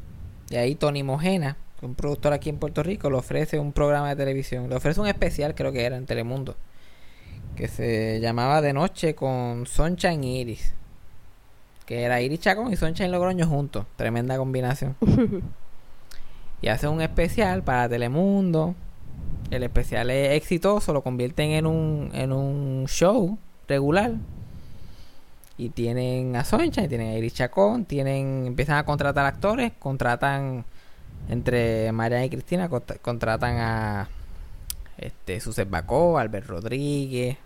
Y ahí Tony Mojena, un productor aquí en Puerto Rico, le ofrece un programa de televisión. Le ofrece un especial, creo que era, en Telemundo. Que se llamaba De Noche con Sunshine y Iris. Que era Iris Chacón y Sunshine Logroño juntos. Tremenda combinación. y hace un especial para Telemundo. El especial es exitoso, lo convierten en un, en un show regular. Y tienen a Sunshine, tienen a Iris Chacón, tienen, empiezan a contratar actores, contratan entre Mariana y Cristina, contra- contratan a este Suset Bacó, Albert Rodríguez.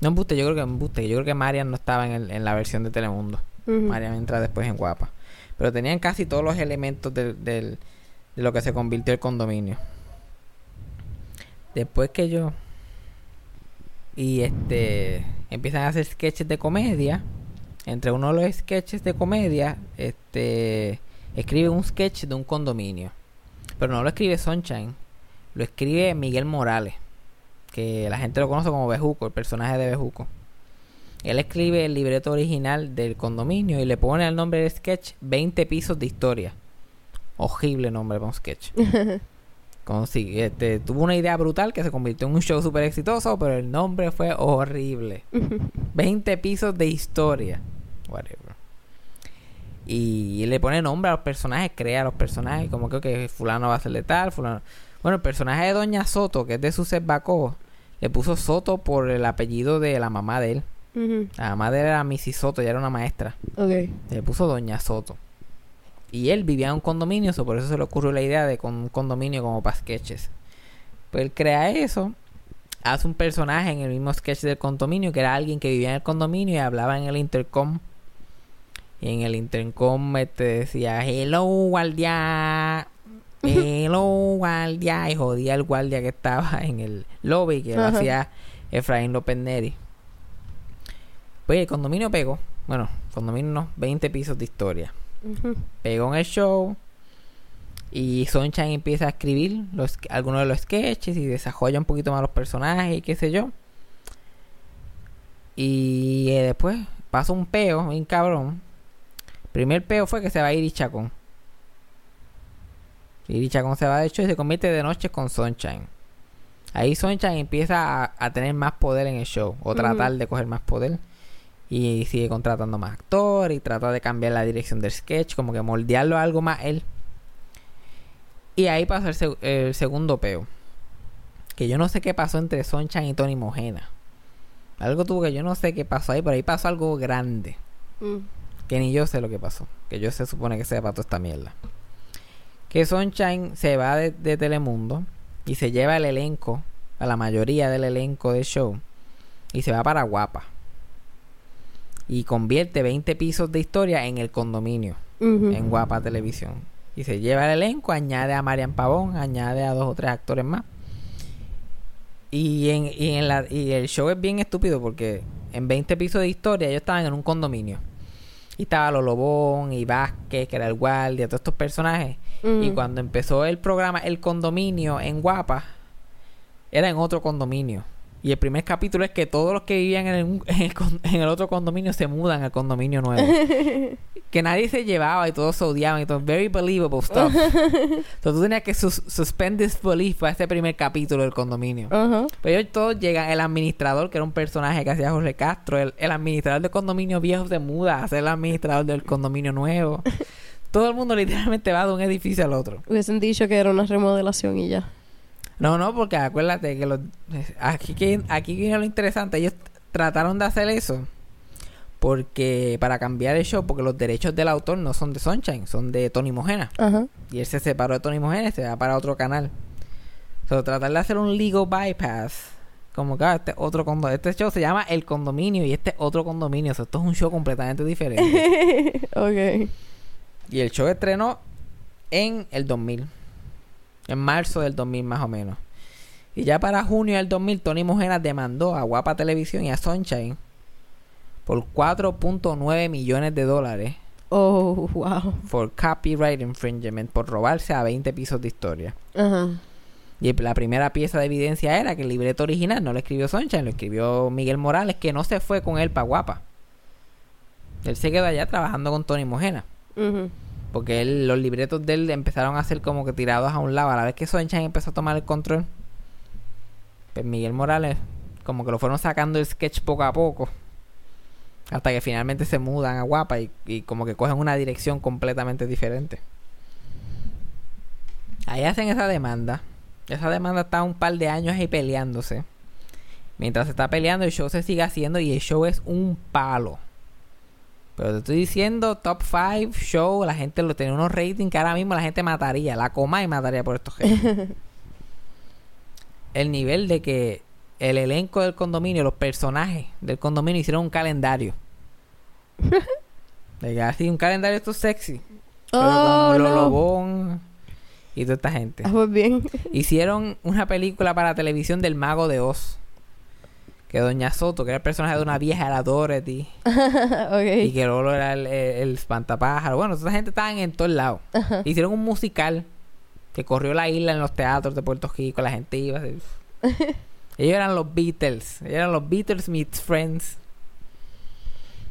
No embuste, yo creo que embuste, yo creo que Marian no estaba en, el- en la versión de Telemundo. Ujú. Marian entra después en Guapa. Pero tenían casi todos los elementos del, del- de lo que se convirtió el condominio. Después que yo y este empiezan a hacer sketches de comedia. Entre uno de los sketches de comedia, este escribe un sketch de un condominio. Pero no lo escribe Sunshine, lo escribe Miguel Morales, que la gente lo conoce como Bejuco, el personaje de Bejuco. Él escribe el libreto original del condominio y le pone el nombre del sketch 20 pisos de historia. Horrible nombre para un sketch. Consi- este, tuvo una idea brutal que se convirtió en un show súper exitoso, pero el nombre fue horrible. 20 pisos de historia. Whatever. Y le pone nombre a los personajes, crea a los personajes, como que que fulano va a ser letal, fulano. Bueno, el personaje de Doña Soto, que es de Suset Bacó, le puso Soto por el apellido de la mamá de él. La mamá de él era Missy Soto, ya era una maestra. Le puso Doña Soto. Y él vivía en un condominio, so por eso se le ocurrió la idea de con un condominio como para sketches. Pues él crea eso, hace un personaje en el mismo sketch del condominio, que era alguien que vivía en el condominio y hablaba en el intercom. Y en el intercom este, decía, hello guardia, hello guardia, y jodía al guardia que estaba en el lobby, que lo Ajá. hacía Efraín López Neri. Pues el condominio pegó, bueno, condominio no, 20 pisos de historia Ujú. pegó en el show y Sunshine empieza a escribir los, algunos de los sketches y desarrolla un poquito más los personajes y qué sé yo. Y eh, después pasa un peo, bien cabrón. Primer peo fue que se va a Iris Chacón. Iris Chacón se va de hecho y se convierte de noche con Sunshine. Ahí Sunshine empieza a, a tener más poder en el show, o tratar de coger más poder. Y sigue contratando más actores y trata de cambiar la dirección del sketch, como que moldearlo a algo más él. Y ahí pasa el, seg- el segundo peo. Que yo no sé qué pasó entre Sunshine y Tony Mojena. Algo tuvo que yo no sé qué pasó ahí, pero ahí pasó algo grande. Mm. Que ni yo sé lo que pasó. Que yo se supone que sepa toda esta mierda. Que Sunshine se va de, de Telemundo y se lleva el elenco, a la mayoría del elenco del show, y se va para Guapa. Y convierte 20 pisos de historia en el condominio, en Guapa Televisión. Y se lleva el elenco, añade a Marian Pavón, añade a dos o tres actores más. Y, en, y, en la, y el show es bien estúpido porque en 20 episodios de historia ellos estaban en un condominio. Y estaba Lolo Bon y Vázquez, que era el guardia, todos estos personajes. Mm. Y cuando empezó el programa, el condominio en Guapa, era en otro condominio. Y el primer capítulo es que todos los que vivían en el, en el con- en el otro condominio se mudan al condominio nuevo. que nadie se llevaba y todos se odiaban y todo. Very believable stuff. Entonces tú tenías que sus suspend disbelief para ese primer capítulo del condominio. Ajá. Pero ellos todos llegan, el administrador, que era un personaje que hacía Jorge Castro, el, el administrador del condominio viejo se muda a ser el administrador del condominio nuevo. Todo el mundo literalmente va de un edificio al otro. Hubiesen dicho que era una remodelación y ya. No, no, porque acuérdate que los, aquí, que aquí viene lo interesante. Ellos trataron de hacer eso porque para cambiar el show, porque los derechos del autor no son de Sunshine, son de Tony Mojena. Ajá. Y él se separó de Tony Mojena y se va para otro canal. So, tratar de hacer un legal bypass. Como que ah, este otro condo este show se llama El Condominio y este otro condominio. So, esto es un show completamente diferente. ok. y el show estrenó en el 2000. En marzo del 2000 más o menos. Y ya para junio del 2000 Tony Mojena demandó a Guapa Televisión y a Sunshine por 4.9 millones de dólares Oh, wow. por copyright infringement por robarse a 20 pisos de historia. Ajá. Y la primera pieza de evidencia era que el libreto original no lo escribió Sunshine, lo escribió Miguel Morales, que no se fue con él para Guapa. Él se quedó allá trabajando con Tony Mojena. Ujú. Porque los libretos de él empezaron a ser como que tirados a un lado. A la vez que Sunshine empezó a tomar el control, pues Miguel Morales, como que lo fueron sacando el sketch poco a poco. Hasta que finalmente se mudan a Guapa y, y como que cogen una dirección completamente diferente. Ahí hacen esa demanda. Esa demanda está un par de años ahí peleándose. Mientras se está peleando, el show se sigue haciendo y el show es un palo. Pero te estoy diciendo, top 5 show, la gente lo tiene unos ratings que ahora mismo la gente mataría, la coma y mataría por estos ratings. el nivel de que el elenco del condominio, los personajes del condominio hicieron un calendario. de que así, un calendario esto sexy. Pero Oh, con Lolo no. Bon y toda esta gente. Ah, pues bien. Hicieron una película para televisión del Mago de Oz. Que Doña Soto, que era el personaje de una vieja, era Dorothy. Y que Lolo era el, el, el espantapájaro. Bueno, esa gente estaban en todos lados. Hicieron un musical que corrió la isla en los teatros de Puerto Rico. La gente iba. así. Ellos eran los Beatles. Ellos eran los Beatles meets Friends.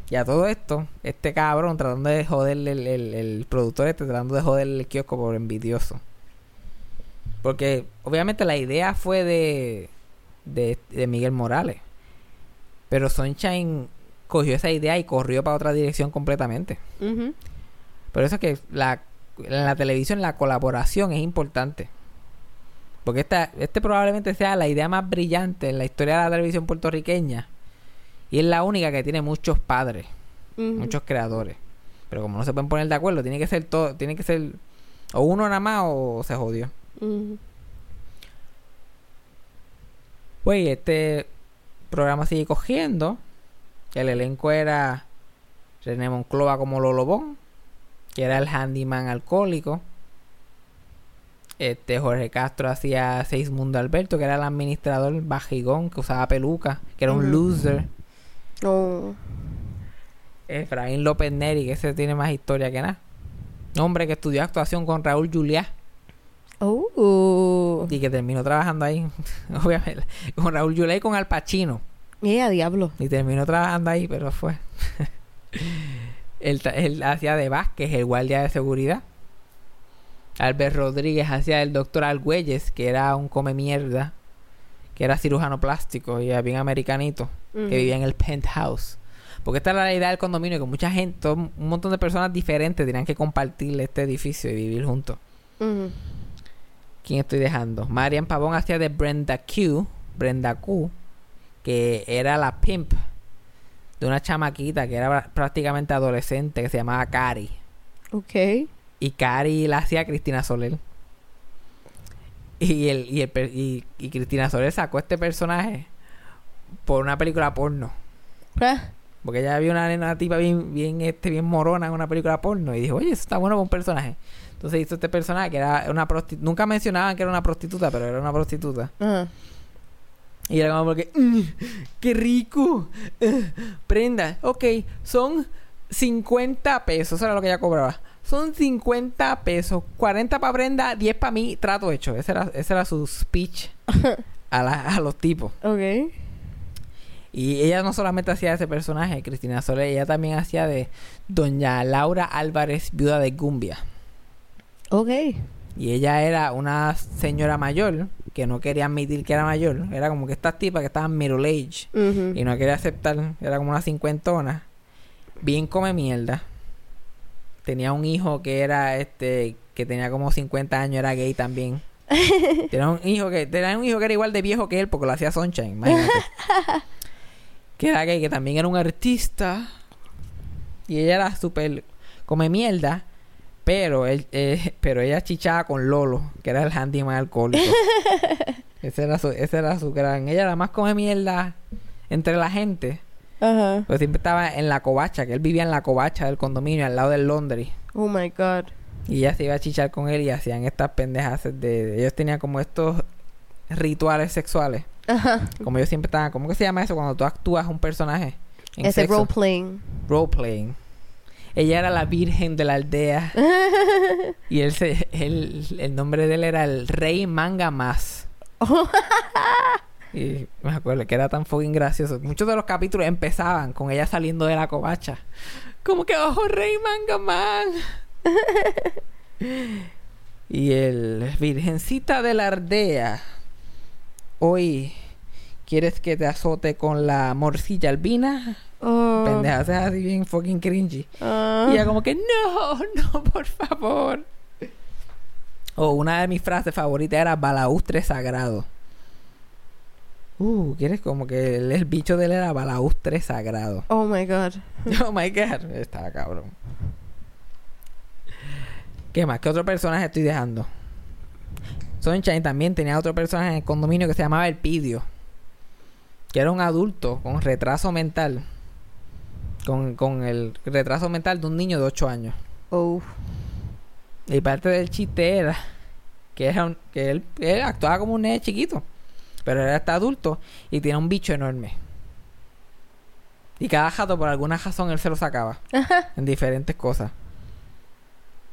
Y a todo esto, este cabrón tratando de joderle el, el, el productor este, tratando de joderle el kiosco por envidioso. Porque obviamente la idea fue de, de, de Miguel Morales. Pero Sunshine cogió esa idea y corrió para otra dirección completamente. Ujú. Por eso es que la, en la televisión la colaboración es importante. Porque esta, este probablemente sea la idea más brillante en la historia de la televisión puertorriqueña. Y es la única que tiene muchos padres, muchos creadores. Pero como no se pueden poner de acuerdo, tiene que ser todo, tiene que ser o uno nada más o se jodió. Pues este programa sigue cogiendo. El elenco era René Monclova como Lolo Bon, que era el handyman alcohólico. Este Jorge Castro hacía Seismundo Alberto, que era el administrador bajigón que usaba peluca, que era un loser. Oh. Efraín López Neri, que ese tiene más historia que nada. Hombre que estudió actuación con Raúl Juliá Oh. Y que terminó trabajando ahí, obviamente, con Raúl Juliá y con Al Pacino. Eh, a diablo. Y terminó trabajando ahí, pero fue. él, él hacía de Vázquez, el guardia de seguridad. Albert Rodríguez hacía el doctor Argüelles, que era un come mierda, que era cirujano plástico y era bien americanito, que vivía en el penthouse. Porque esta era la idea del condominio, que mucha gente, un montón de personas diferentes tenían que compartir este edificio y vivir juntos. Ujú. ¿Quién estoy dejando? Marian Pavón hacía de Brenda Q, Brenda Q, que era la pimp de una chamaquita que era prácticamente adolescente que se llamaba Cari. Ok. Y Cari la hacía Cristina Soler. Y, el, y, el y, y Cristina Soler sacó este personaje por una película porno. Ah, Porque ella vio una, una tipa bien, bien, este, bien morona en una película porno. Y dijo, oye, eso está bueno para un personaje. Entonces hizo este personaje que era una prostituta. Nunca mencionaban que era una prostituta, pero era una prostituta. Ajá. Y era como porque, "Mm, ¡qué rico! Eh, prenda, ok, son 50 pesos, eso era lo que ella cobraba. Son 50 pesos, 40 para prenda, 10 para mí, trato hecho. Ese era, ese era su speech a, la- a los tipos. Ok. Y ella no solamente hacía ese personaje, Cristina Soler, ella también hacía de Doña Laura Álvarez, viuda de Gumbia. Ok. Y ella era una señora mayor que no quería admitir que era mayor. Era como que estas tipas que estaban middle age y no quería aceptar. Era como una cincuentona. Bien come mierda. Tenía un hijo que era este que tenía como 50 años, era gay también. tenía un hijo que tenía un hijo que era igual de viejo que él porque lo hacía Sunshine, imagínate. que era gay, que también era un artista. Y ella era súper come mierda, pero él, eh, pero ella chichaba con Lolo, que era el handyman alcohólico. ese era su, ese era su gran. Ella la más come mierda entre la gente. Ajá. Pues siempre estaba en la covacha, que él vivía en la covacha del condominio, al lado del Londres. Oh my god. Y ella se iba a chichar con él y hacían estas pendejas de... de- ellos tenían como estos rituales sexuales. Ajá. Como ellos siempre estaban... ¿Cómo que se llama eso? Cuando tú actúas un personaje. Ese sexo. role playing. Ella era la virgen de la aldea. y él se, él, el nombre de él era el Rey Manga Más. y me acuerdo que era tan fucking gracioso. Muchos de los capítulos empezaban con ella saliendo de la covacha. Como que, ojo, Rey Manga Man. y el Virgencita de la Aldea. Hoy, ¿quieres que te azote con la morcilla albina? Oh. Pendeja, es así bien fucking cringy. Ah. Y ella como que, no, no, por favor. O una de mis frases favoritas era balaustre sagrado. Uh, ¿quieres como que el, el bicho de él era balaustre sagrado? Oh my god. Oh my god, estaba cabrón. ¿Qué más? ¿Qué otro personaje estoy dejando? Sunshine también tenía otro personaje en el condominio que se llamaba El Pidio. Que era un adulto con retraso mental. Con, con el retraso mental de un niño de 8 años. Oh. Y parte del chiste era que, era un- que él, él actuaba como un nene chiquito. Pero era hasta adulto y tenía un bicho enorme. Y cada jato, por alguna razón, él se lo sacaba. en diferentes cosas.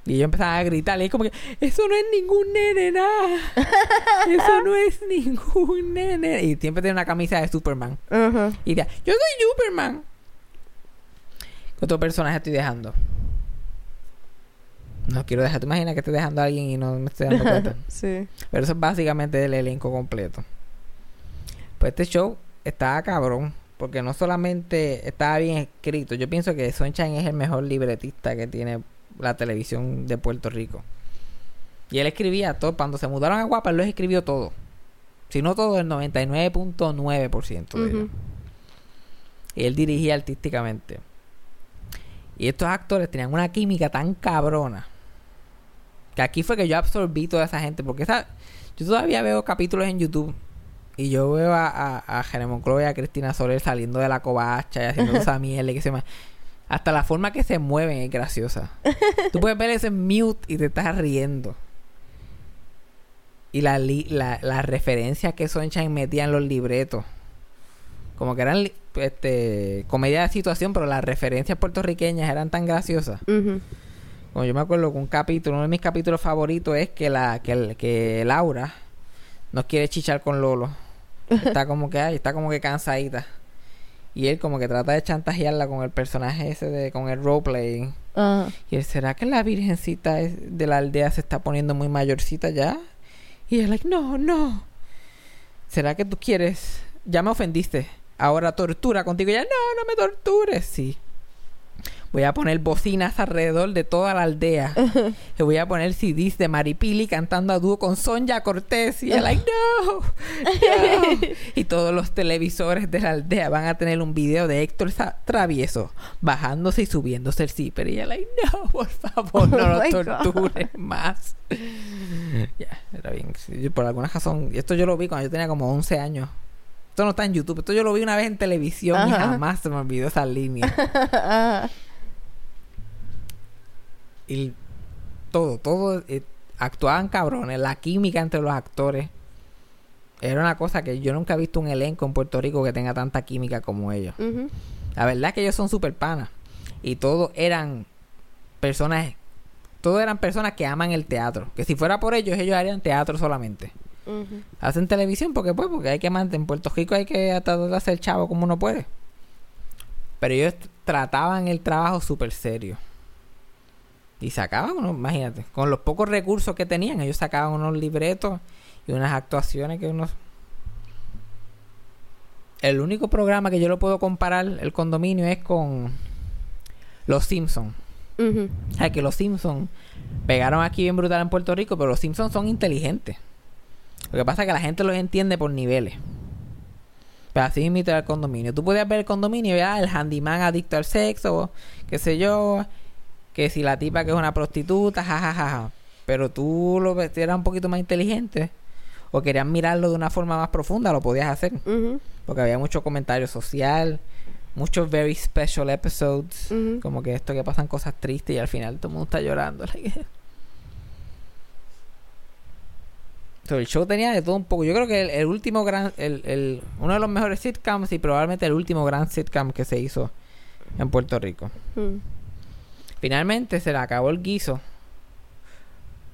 Y ellos empezaban a gritar. Y es como que, eso no es ningún nene, nada. Eso no es ningún nene. Y siempre tiene una camisa de Superman. Ajá. Y decía, yo soy Superman. ¿Qué otro personaje estoy dejando? No quiero dejar. ¿Te imaginas que estoy dejando a alguien y no me estoy dando cuenta? sí. Pero eso es básicamente el elenco completo. Pues este show estaba cabrón. Porque no solamente estaba bien escrito. Yo pienso que Sunshine es el mejor libretista que tiene la televisión de Puerto Rico. Y él escribía todo. Cuando se mudaron a Guapa, él los escribió todo. Si no todo, el 99.9% de ellos. Y él dirigía artísticamente. Y estos actores tenían una química tan cabrona. Que aquí fue que yo absorbí toda esa gente. Porque esa, yo todavía veo capítulos en YouTube. Y yo veo a, a, a Jeremón Clover y a Cristina Soler saliendo de la covacha y haciendo esa mierda y que se llama. Hasta la forma que se mueven es graciosa. Tú puedes ver ese mute y te estás riendo. Y la, li- la, las referencias que Sunshine metía en los libretos. Como que eran este, comedia de situación, pero las referencias puertorriqueñas eran tan graciosas. Ujú. Como yo me acuerdo que un capítulo, uno de mis capítulos favoritos es que la que, el- que Laura nos quiere chichar con Lolo. Está como que ay, está como que cansadita. Y él como que trata de chantajearla con el personaje ese de con el roleplay. Ajá. Y él, ¿será que la virgencita es- de la aldea se está poniendo muy mayorcita ya? Y él, like, no, no. ¿Será que tú quieres? Ya me ofendiste. Ahora tortura contigo. Y ella, no, no me tortures. Sí. Voy a poner bocinas alrededor de toda la aldea. Le voy a poner CDs de Maripili cantando a dúo con Sonja Cortés. Y like, no, no. Y todos los televisores de la aldea van a tener un video de Héctor Travieso bajándose y subiéndose el zipper. Y ella, like, no, por favor, no Oh lo God. tortures más. ya, era bien. por alguna razón. Esto yo lo vi cuando yo tenía como 11 años. Esto no está en YouTube. Esto yo lo vi una vez en televisión y jamás se me olvidó esa línea. Y todo, todo, eh, actuaban cabrones, la química entre los actores. era una cosa que yo nunca he visto un elenco en Puerto Rico que tenga tanta química como ellos. La verdad es que ellos son super panas. Y todos eran personas. Todos eran personas que aman el teatro. Que si fuera por ellos, ellos harían teatro solamente. Hacen televisión porque pues, porque hay que mantener. En Puerto Rico hay que tratar de hacer chavo como uno puede. Pero ellos trataban el trabajo súper serio. Y sacaban unos, imagínate, con los pocos recursos que tenían, ellos sacaban unos libretos y unas actuaciones que unos. El único programa que yo lo puedo comparar, el condominio, es con Los Simpsons. Ujú. O sea, que los Simpsons pegaron aquí bien brutal en Puerto Rico, pero los Simpsons son inteligentes. Lo que pasa es que la gente los entiende por niveles. Pero así imita el condominio. Tú podías ver el condominio, ya el handyman adicto al sexo, qué sé yo, que si la tipa que es una prostituta, jajajaja. Pero tú lo eras un poquito más inteligente o querías mirarlo de una forma más profunda, lo podías hacer. Porque había mucho comentario social, muchos very special episodes. Como que esto que pasan cosas tristes y al final todo el mundo está llorando. So, el show tenía de todo un poco. Yo creo que el, el último gran, el, el, uno de los mejores sitcoms y probablemente el último gran sitcom que se hizo en Puerto Rico. Finalmente se le acabó el guiso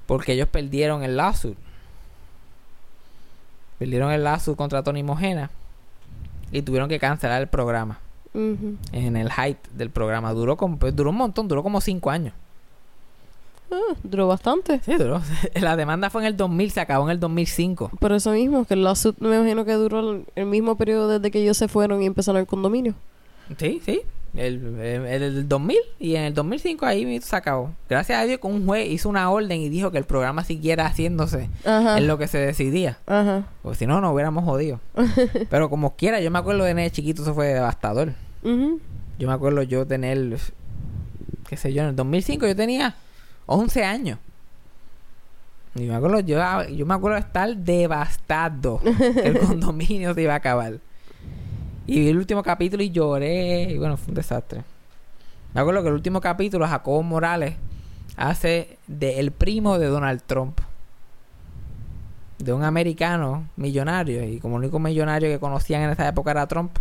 porque ellos perdieron el lawsuit. Perdieron el lawsuit contra Tony Mojena y tuvieron que cancelar el programa. En el hype del programa duró como, pues, duró un montón, duró como cinco años. Ah, duró bastante. Sí, duró. La demanda fue en el 2000, se acabó en el 2005. Por eso mismo, que el lawsuit me imagino que duró el mismo periodo desde que ellos se fueron y empezaron el condominio. Sí, sí. El, el, el 2000 y en el 2005 ahí se acabó. Gracias a Dios que un juez hizo una orden y dijo que el programa siguiera haciéndose Ajá. en lo que se decidía. Ajá. Porque si no, nos hubiéramos jodido. Pero como quiera, yo me acuerdo de nene chiquito, eso fue devastador. Yo me acuerdo yo tener, qué sé yo, en el 2005 yo tenía 11 años. Y me acuerdo, yo, yo me acuerdo de estar devastado. que el condominio se iba a acabar. Y vi el último capítulo y lloré. Y bueno, fue un desastre. Me acuerdo que el último capítulo, Jacobo Morales hace de el primo de Donald Trump. De un americano millonario. Y como el único millonario que conocían en esa época era Trump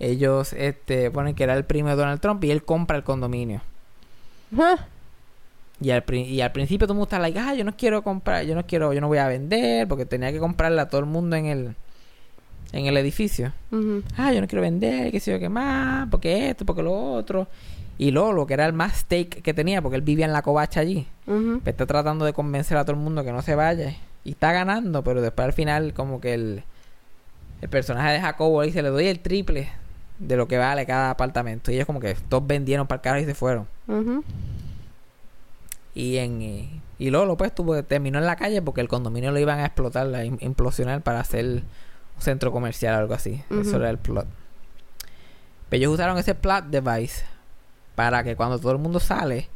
ellos este ponen que era el primo de Donald Trump y él compra el condominio. Y al, pri- y al principio todo el mundo está like, ah, yo no quiero comprar, yo no quiero, yo no voy a vender porque tenía que comprarle a todo el mundo en el en el edificio. Ah, yo no quiero vender, qué sé yo qué más, porque esto, porque lo otro. Y Lolo, que era el más stake que tenía, porque él vivía en la covacha allí, pues está tratando de convencer a todo el mundo que no se vaya. Y está ganando, pero después al final como que el, el personaje de Jacobo dice, le doy el triple de lo que vale cada apartamento. Y ellos como que todos vendieron para el carro y se fueron. Y en eh, y Lolo pues tuvo, terminó en la calle porque el condominio lo iban a explotar, a im- implosionar para hacer centro comercial o algo así. Eso era el plot. Pero ellos usaron ese plot device para que cuando todo el mundo sale,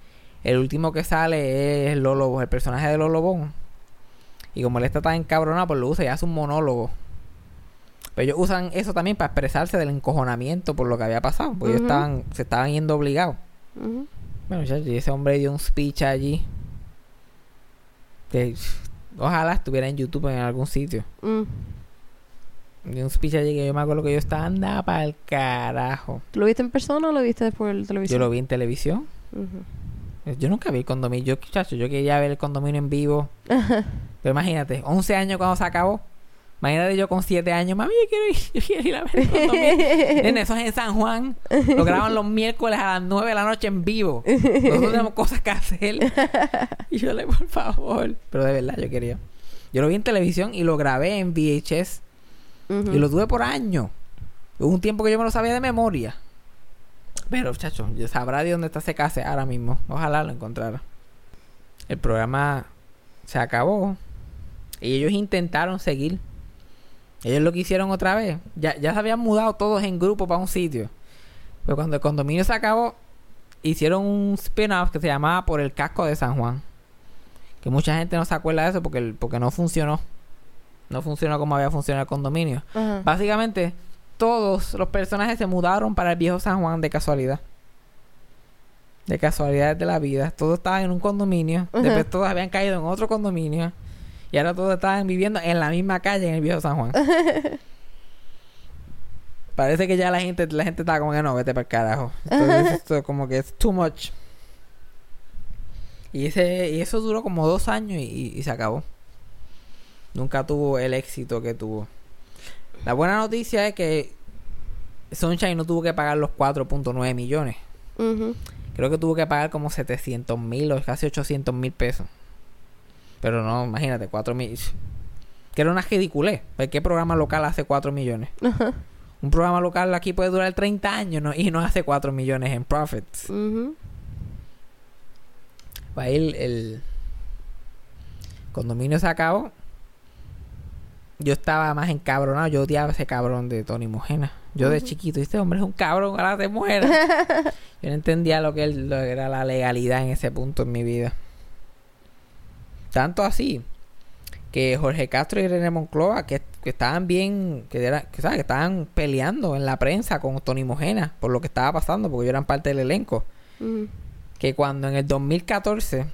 el último que sale es Lolo, el personaje de Lolo Bon. Y como él está tan encabronado, pues lo usa y hace un monólogo. Pero ellos usan eso también para expresarse del encojonamiento por lo que había pasado. Porque ellos estaban, se estaban yendo obligados. Bueno, ya, ese hombre dio un speech allí. Que ojalá estuviera en YouTube en algún sitio. Mm. Dio un speech allí que yo me acuerdo que yo estaba anda para el carajo. ¿Tú lo viste en persona o lo viste el Yo televisión? lo vi en televisión. Yo nunca vi el condominio. Yo, chacho, yo quería ver el condominio en vivo. Pero imagínate, 11 años cuando se acabó. Imagínate yo con 7 años. Mami, yo quiero ir, yo quiero ir a ver el condominio. Nene, eso es en San Juan. Lo graban los miércoles a las 9 de la noche en vivo. Nosotros tenemos cosas que hacer. Y yo le, por favor. Pero de verdad, yo quería. Yo lo vi en televisión y lo grabé en VHS. Y lo tuve por años. Hubo un tiempo que yo me lo sabía de memoria. Pero, chacho, sabrá de dónde está ese case ahora mismo. Ojalá lo encontrara. El programa se acabó. Y ellos intentaron seguir. Ellos lo que hicieron otra vez. Ya, ya se habían mudado todos en grupo para un sitio. Pero cuando el condominio se acabó, hicieron un spin-off que se llamaba Por el casco de San Juan. Que mucha gente no se acuerda de eso porque, porque no funcionó. No funcionó como había funcionado el condominio. Básicamente, todos los personajes se mudaron para el viejo San Juan de casualidad. De casualidades de la vida. Todos estaban en un condominio. Después todos habían caído en otro condominio. Y ahora todos estaban viviendo en la misma calle en el viejo San Juan. Parece que ya la gente, la gente está como que no, vete para el carajo. Entonces esto como que es too much. Y ese, y eso duró como dos años y, y se acabó. Nunca tuvo el éxito que tuvo. La buena noticia es que Sunshine no tuvo que pagar los 4.9 millones. Creo que tuvo que pagar como 700 mil o casi 800 mil pesos. Pero no, imagínate, 4 mil. Que era una ridiculez. ¿Por ¿Qué programa local hace 4 millones? Un programa local aquí puede durar 30 años ¿no? y no hace 4 millones en profits. A ir el condominio se acabó. Yo estaba más encabronado. Yo odiaba ese cabrón de Tony Mojena. Yo de chiquito, este hombre es un cabrón, ahora se muera. Yo no entendía lo que, él- lo que era la legalidad en ese punto en mi vida. Tanto así que Jorge Castro y René Moncloa, que, que estaban bien, que, era, que, ¿sabes? que estaban peleando en la prensa con Tony Mojena por lo que estaba pasando, porque ellos eran parte del elenco que cuando en el 2014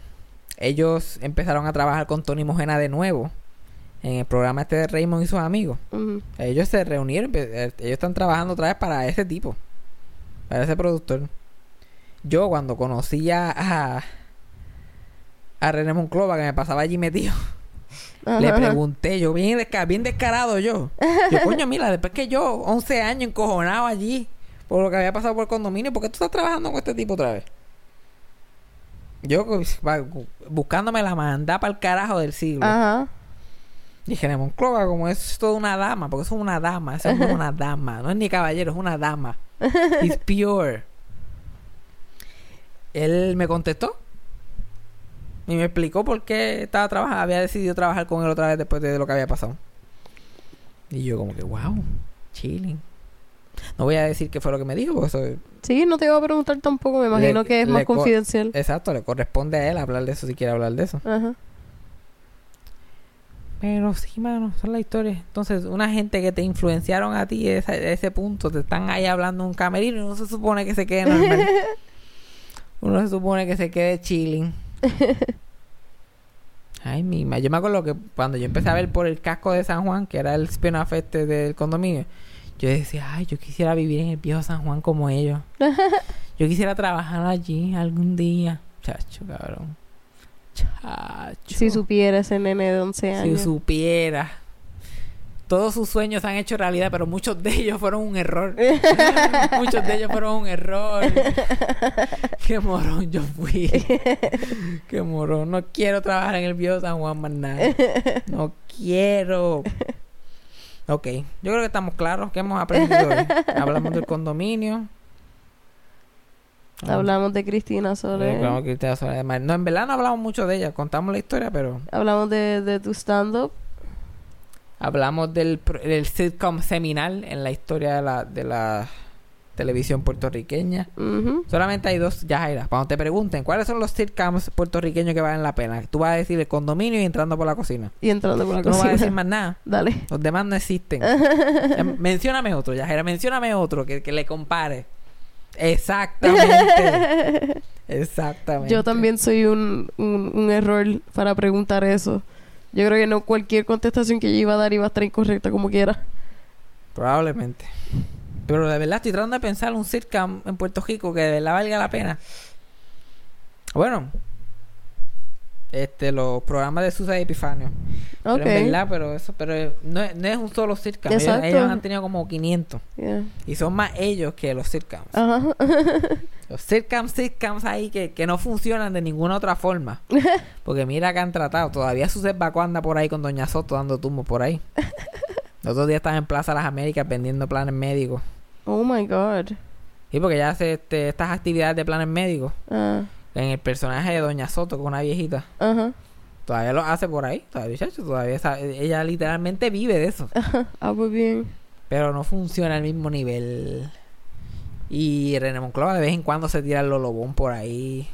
ellos empezaron a trabajar con Tony Mojena de nuevo en el programa este de Raymond y sus amigos. Ellos se reunieron, empe- eh, ellos están trabajando otra vez para ese tipo, para ese productor. Yo cuando conocí a, a, a René Monclova, que me pasaba allí metido, le pregunté, yo bien, desca- bien descarado yo. Yo, coño, mira, después que yo, 11 años encojonado allí, por lo que había pasado por el condominio, ¿por qué tú estás trabajando con este tipo otra vez? Yo pues, buscándome la manda para el carajo del siglo. Ajá. Dije, René Monclova, como es toda una dama, porque eso es una dama, eso es una dama, no es ni caballero, es una dama. He's pure. Él me contestó y me explicó por qué estaba trabajando, había decidido trabajar con él otra vez después de lo que había pasado. Y yo como que, wow, chilling. No voy a decir qué fue lo que me dijo, porque eso, Sí, no te iba a preguntar tampoco. Me imagino Le- que es más confidencial. exacto, le corresponde a él hablar de eso si quiere hablar de eso. Ajá. Pero sí, mano, son las historias. Entonces, una gente que te influenciaron a ti a ese, a ese punto, te están ahí hablando un camerino y uno se supone que se quede normal. uno se supone que se quede chilling. Ay, mi ma- Yo me acuerdo que cuando yo empecé a ver por el casco de San Juan, que era el spin-off este del condominio, yo decía, ay, yo quisiera vivir en el viejo San Juan como ellos. yo quisiera trabajar allí algún día. Chacho, cabrón. Chacho. Si supiera ese nene de 11 Si años. supiera. Todos sus sueños se han hecho realidad, pero muchos de ellos fueron un error. muchos de ellos fueron un error. Qué morón yo fui. Qué morón. No quiero trabajar en el viejo San Juan más nada. No quiero. Ok, yo creo que estamos claros. ¿Qué hemos aprendido hoy? Hablamos del condominio. Hablamos de Cristina Soler. Hablamos de Cristina Soler. No, en verdad no hablamos mucho de ella. Contamos la historia, pero... Hablamos de, de tu stand-up. Hablamos del, sitcom seminal en la historia de la, de la televisión puertorriqueña. Solamente hay dos, Yajaira. Cuando te pregunten cuáles son los sitcoms puertorriqueños que valen la pena, tú vas a decir el condominio y entrando por la cocina. Y entrando por la Tú no vas a decir cocina. más nada. Dale. Los demás no existen. Mencióname otro, Yajaira. Mencióname otro que, que le compare. Exactamente. Exactamente. Yo también soy un, un, un error para preguntar eso. Yo creo que no cualquier contestación que yo iba a dar iba a estar incorrecta como quiera. Probablemente. Pero de verdad estoy tratando de pensar un sitcom en Puerto Rico que de verdad valga la pena. Bueno. Este, los programas de Susa y Epifanio. Ok. Pero en verdad, pero eso, pero no es, no es un solo sitcom. Ellos, han tenido como 500. Yeah. Y son más ellos que los sitcoms. Ajá. Los sitcoms, sitcoms ahí que, que no funcionan de ninguna otra forma. Porque mira que han tratado. Todavía Suset Baco anda por ahí con Doña Soto dando tumbos por ahí. Los otros días están en Plaza Las Américas vendiendo planes médicos. Oh my God. Sí, porque ella hace este, estas actividades de planes médicos. Ah, En el personaje de Doña Soto, con una viejita. Ajá. Todavía lo hace por ahí. Todavía, chacho, todavía ella literalmente vive de eso. Ah, muy bien. Pero no funciona al mismo nivel. Y René Monclova de vez en cuando se tira el lolobón por ahí.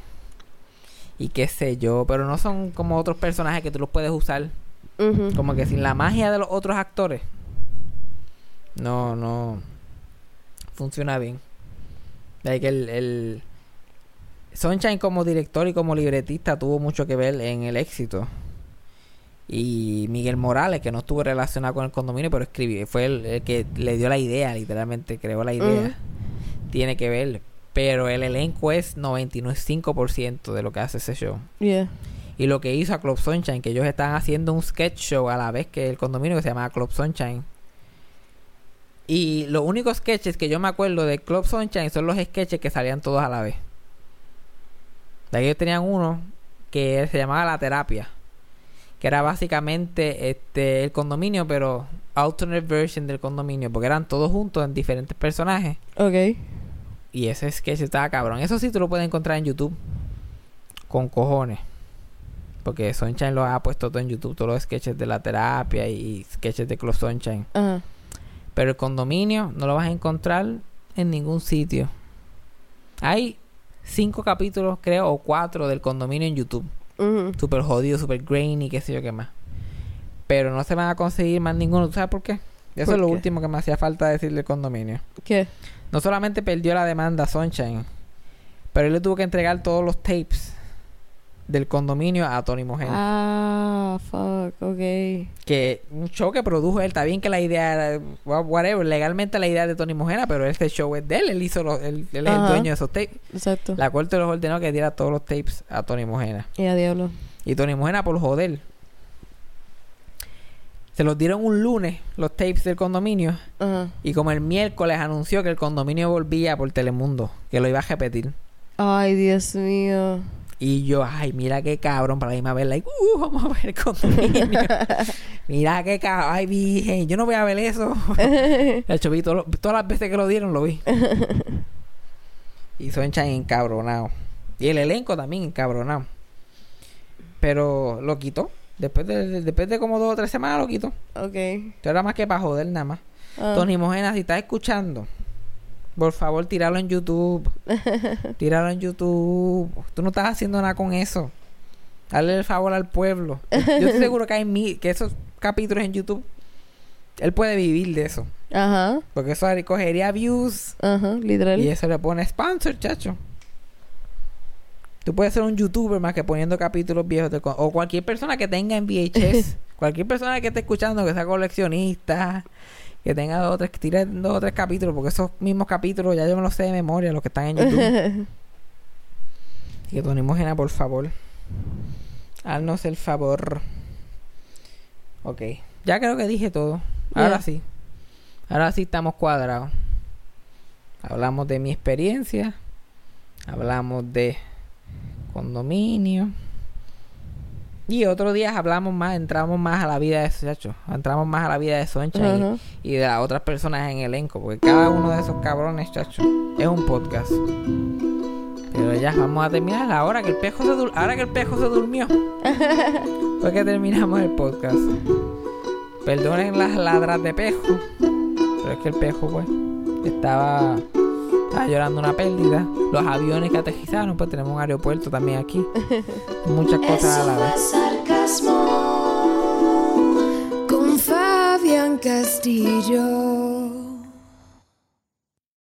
Y qué sé yo. Pero no son como otros personajes que tú los puedes usar. Ujú. Como que sin la magia de los otros actores. No, no. Funciona bien. De que el, el Sunshine como director y como libretista tuvo mucho que ver en el éxito. Y Miguel Morales, que no estuvo relacionado con el condominio, pero escribió, fue el, el que le dio la idea, literalmente creó la idea. Tiene que ver. Pero el elenco es 95% de lo que hace ese show. Yeah. Y lo que hizo a Club Sunshine, que ellos estaban haciendo un sketch show a la vez que el condominio que se llamaba Club Sunshine. Y los únicos sketches que yo me acuerdo de Club Sunshine son los sketches que salían todos a la vez. De ahí tenían uno que se llamaba La Terapia. Que era básicamente este el condominio, pero alternate version del condominio. Porque eran todos juntos en diferentes personajes. Ok. Y ese sketch estaba cabrón. Eso sí tú lo puedes encontrar en YouTube. Con cojones. Porque Sunshine lo ha puesto todo en YouTube. Todos los sketches de la terapia y sketches de Club Sunshine. Ajá. Pero el condominio no lo vas a encontrar en ningún sitio. Hay cinco capítulos, creo, o cuatro del condominio en YouTube. Ujú. Super jodido, super grainy, qué sé yo qué más. Pero no se van a conseguir más ninguno. ¿Tú sabes por qué? Eso ¿Por es lo qué? último que me hacía falta decir del condominio. ¿Qué? No solamente perdió la demanda Sunshine, pero él le tuvo que entregar todos los tapes del condominio a Tony Mojena. Ah, fuck, ok. Que un show que produjo él. Está bien que la idea era, wha- whatever, legalmente la idea de Tony Mojena, pero este show es de él. Él hizo los- él, él es el dueño de esos tapes. Exacto. La corte los ordenó que diera todos los tapes a Tony Mojena. Y a diablo. Y Tony Mojena, por joder, se los dieron un lunes, los tapes del condominio. Ajá. Y como el miércoles anunció que el condominio volvía por Telemundo, que lo iba a repetir. Ay, Dios mío. Y yo, ay, mira qué cabrón, para la misma vez, like, uh, vamos a ver el condominio. mira qué cabrón, ay, virgen, yo no voy a ver eso. De hecho, vi todo lo- todas las veces que lo dieron, lo vi. y Sunshine encabronado. Y el elenco también encabronado. Pero lo quitó. Después de, después de como dos o tres semanas lo quitó. ok. Esto era más que para joder nada más. Ah. Tony Mojena, si estás escuchando, por favor, tíralo en YouTube. tíralo en YouTube. Tú no estás haciendo nada con eso. Dale el favor al pueblo. Yo estoy seguro que hay mil, que esos capítulos en YouTube, él puede vivir de eso. Ajá. Porque eso recogería views Ajá. Literal. y eso le pone sponsor, chacho. Tú puedes ser un youtuber más que poniendo capítulos viejos de o cualquier persona que tenga en VHS, cualquier persona que esté escuchando que sea coleccionista, que tenga dos o tres, que tire dos o tres capítulos, porque esos mismos capítulos ya yo me los sé de memoria, los que están en YouTube. y que Tony Mojena, por favor, haznos el favor. Ok, ya creo que dije todo. Ahora sí, ahora sí estamos cuadrados. Hablamos de mi experiencia, hablamos de condominio. Y otro día hablamos más, entramos más a la vida de chacho, entramos más a la vida de Soncha y- de las otras personas en el elenco, porque cada uno de esos cabrones, chacho, es un podcast. Pero ya vamos a terminar ahora que el pejo se dur- ahora que el pejo se durmió. Fue que terminamos el podcast. Perdonen las ladras de pejo, pero es que el pejo pues estaba estaba llorando una pérdida. Los aviones que aterrizaron, pues tenemos un aeropuerto también aquí. Muchas cosas a la vez. sarcasmo. Con Fabián Castillo.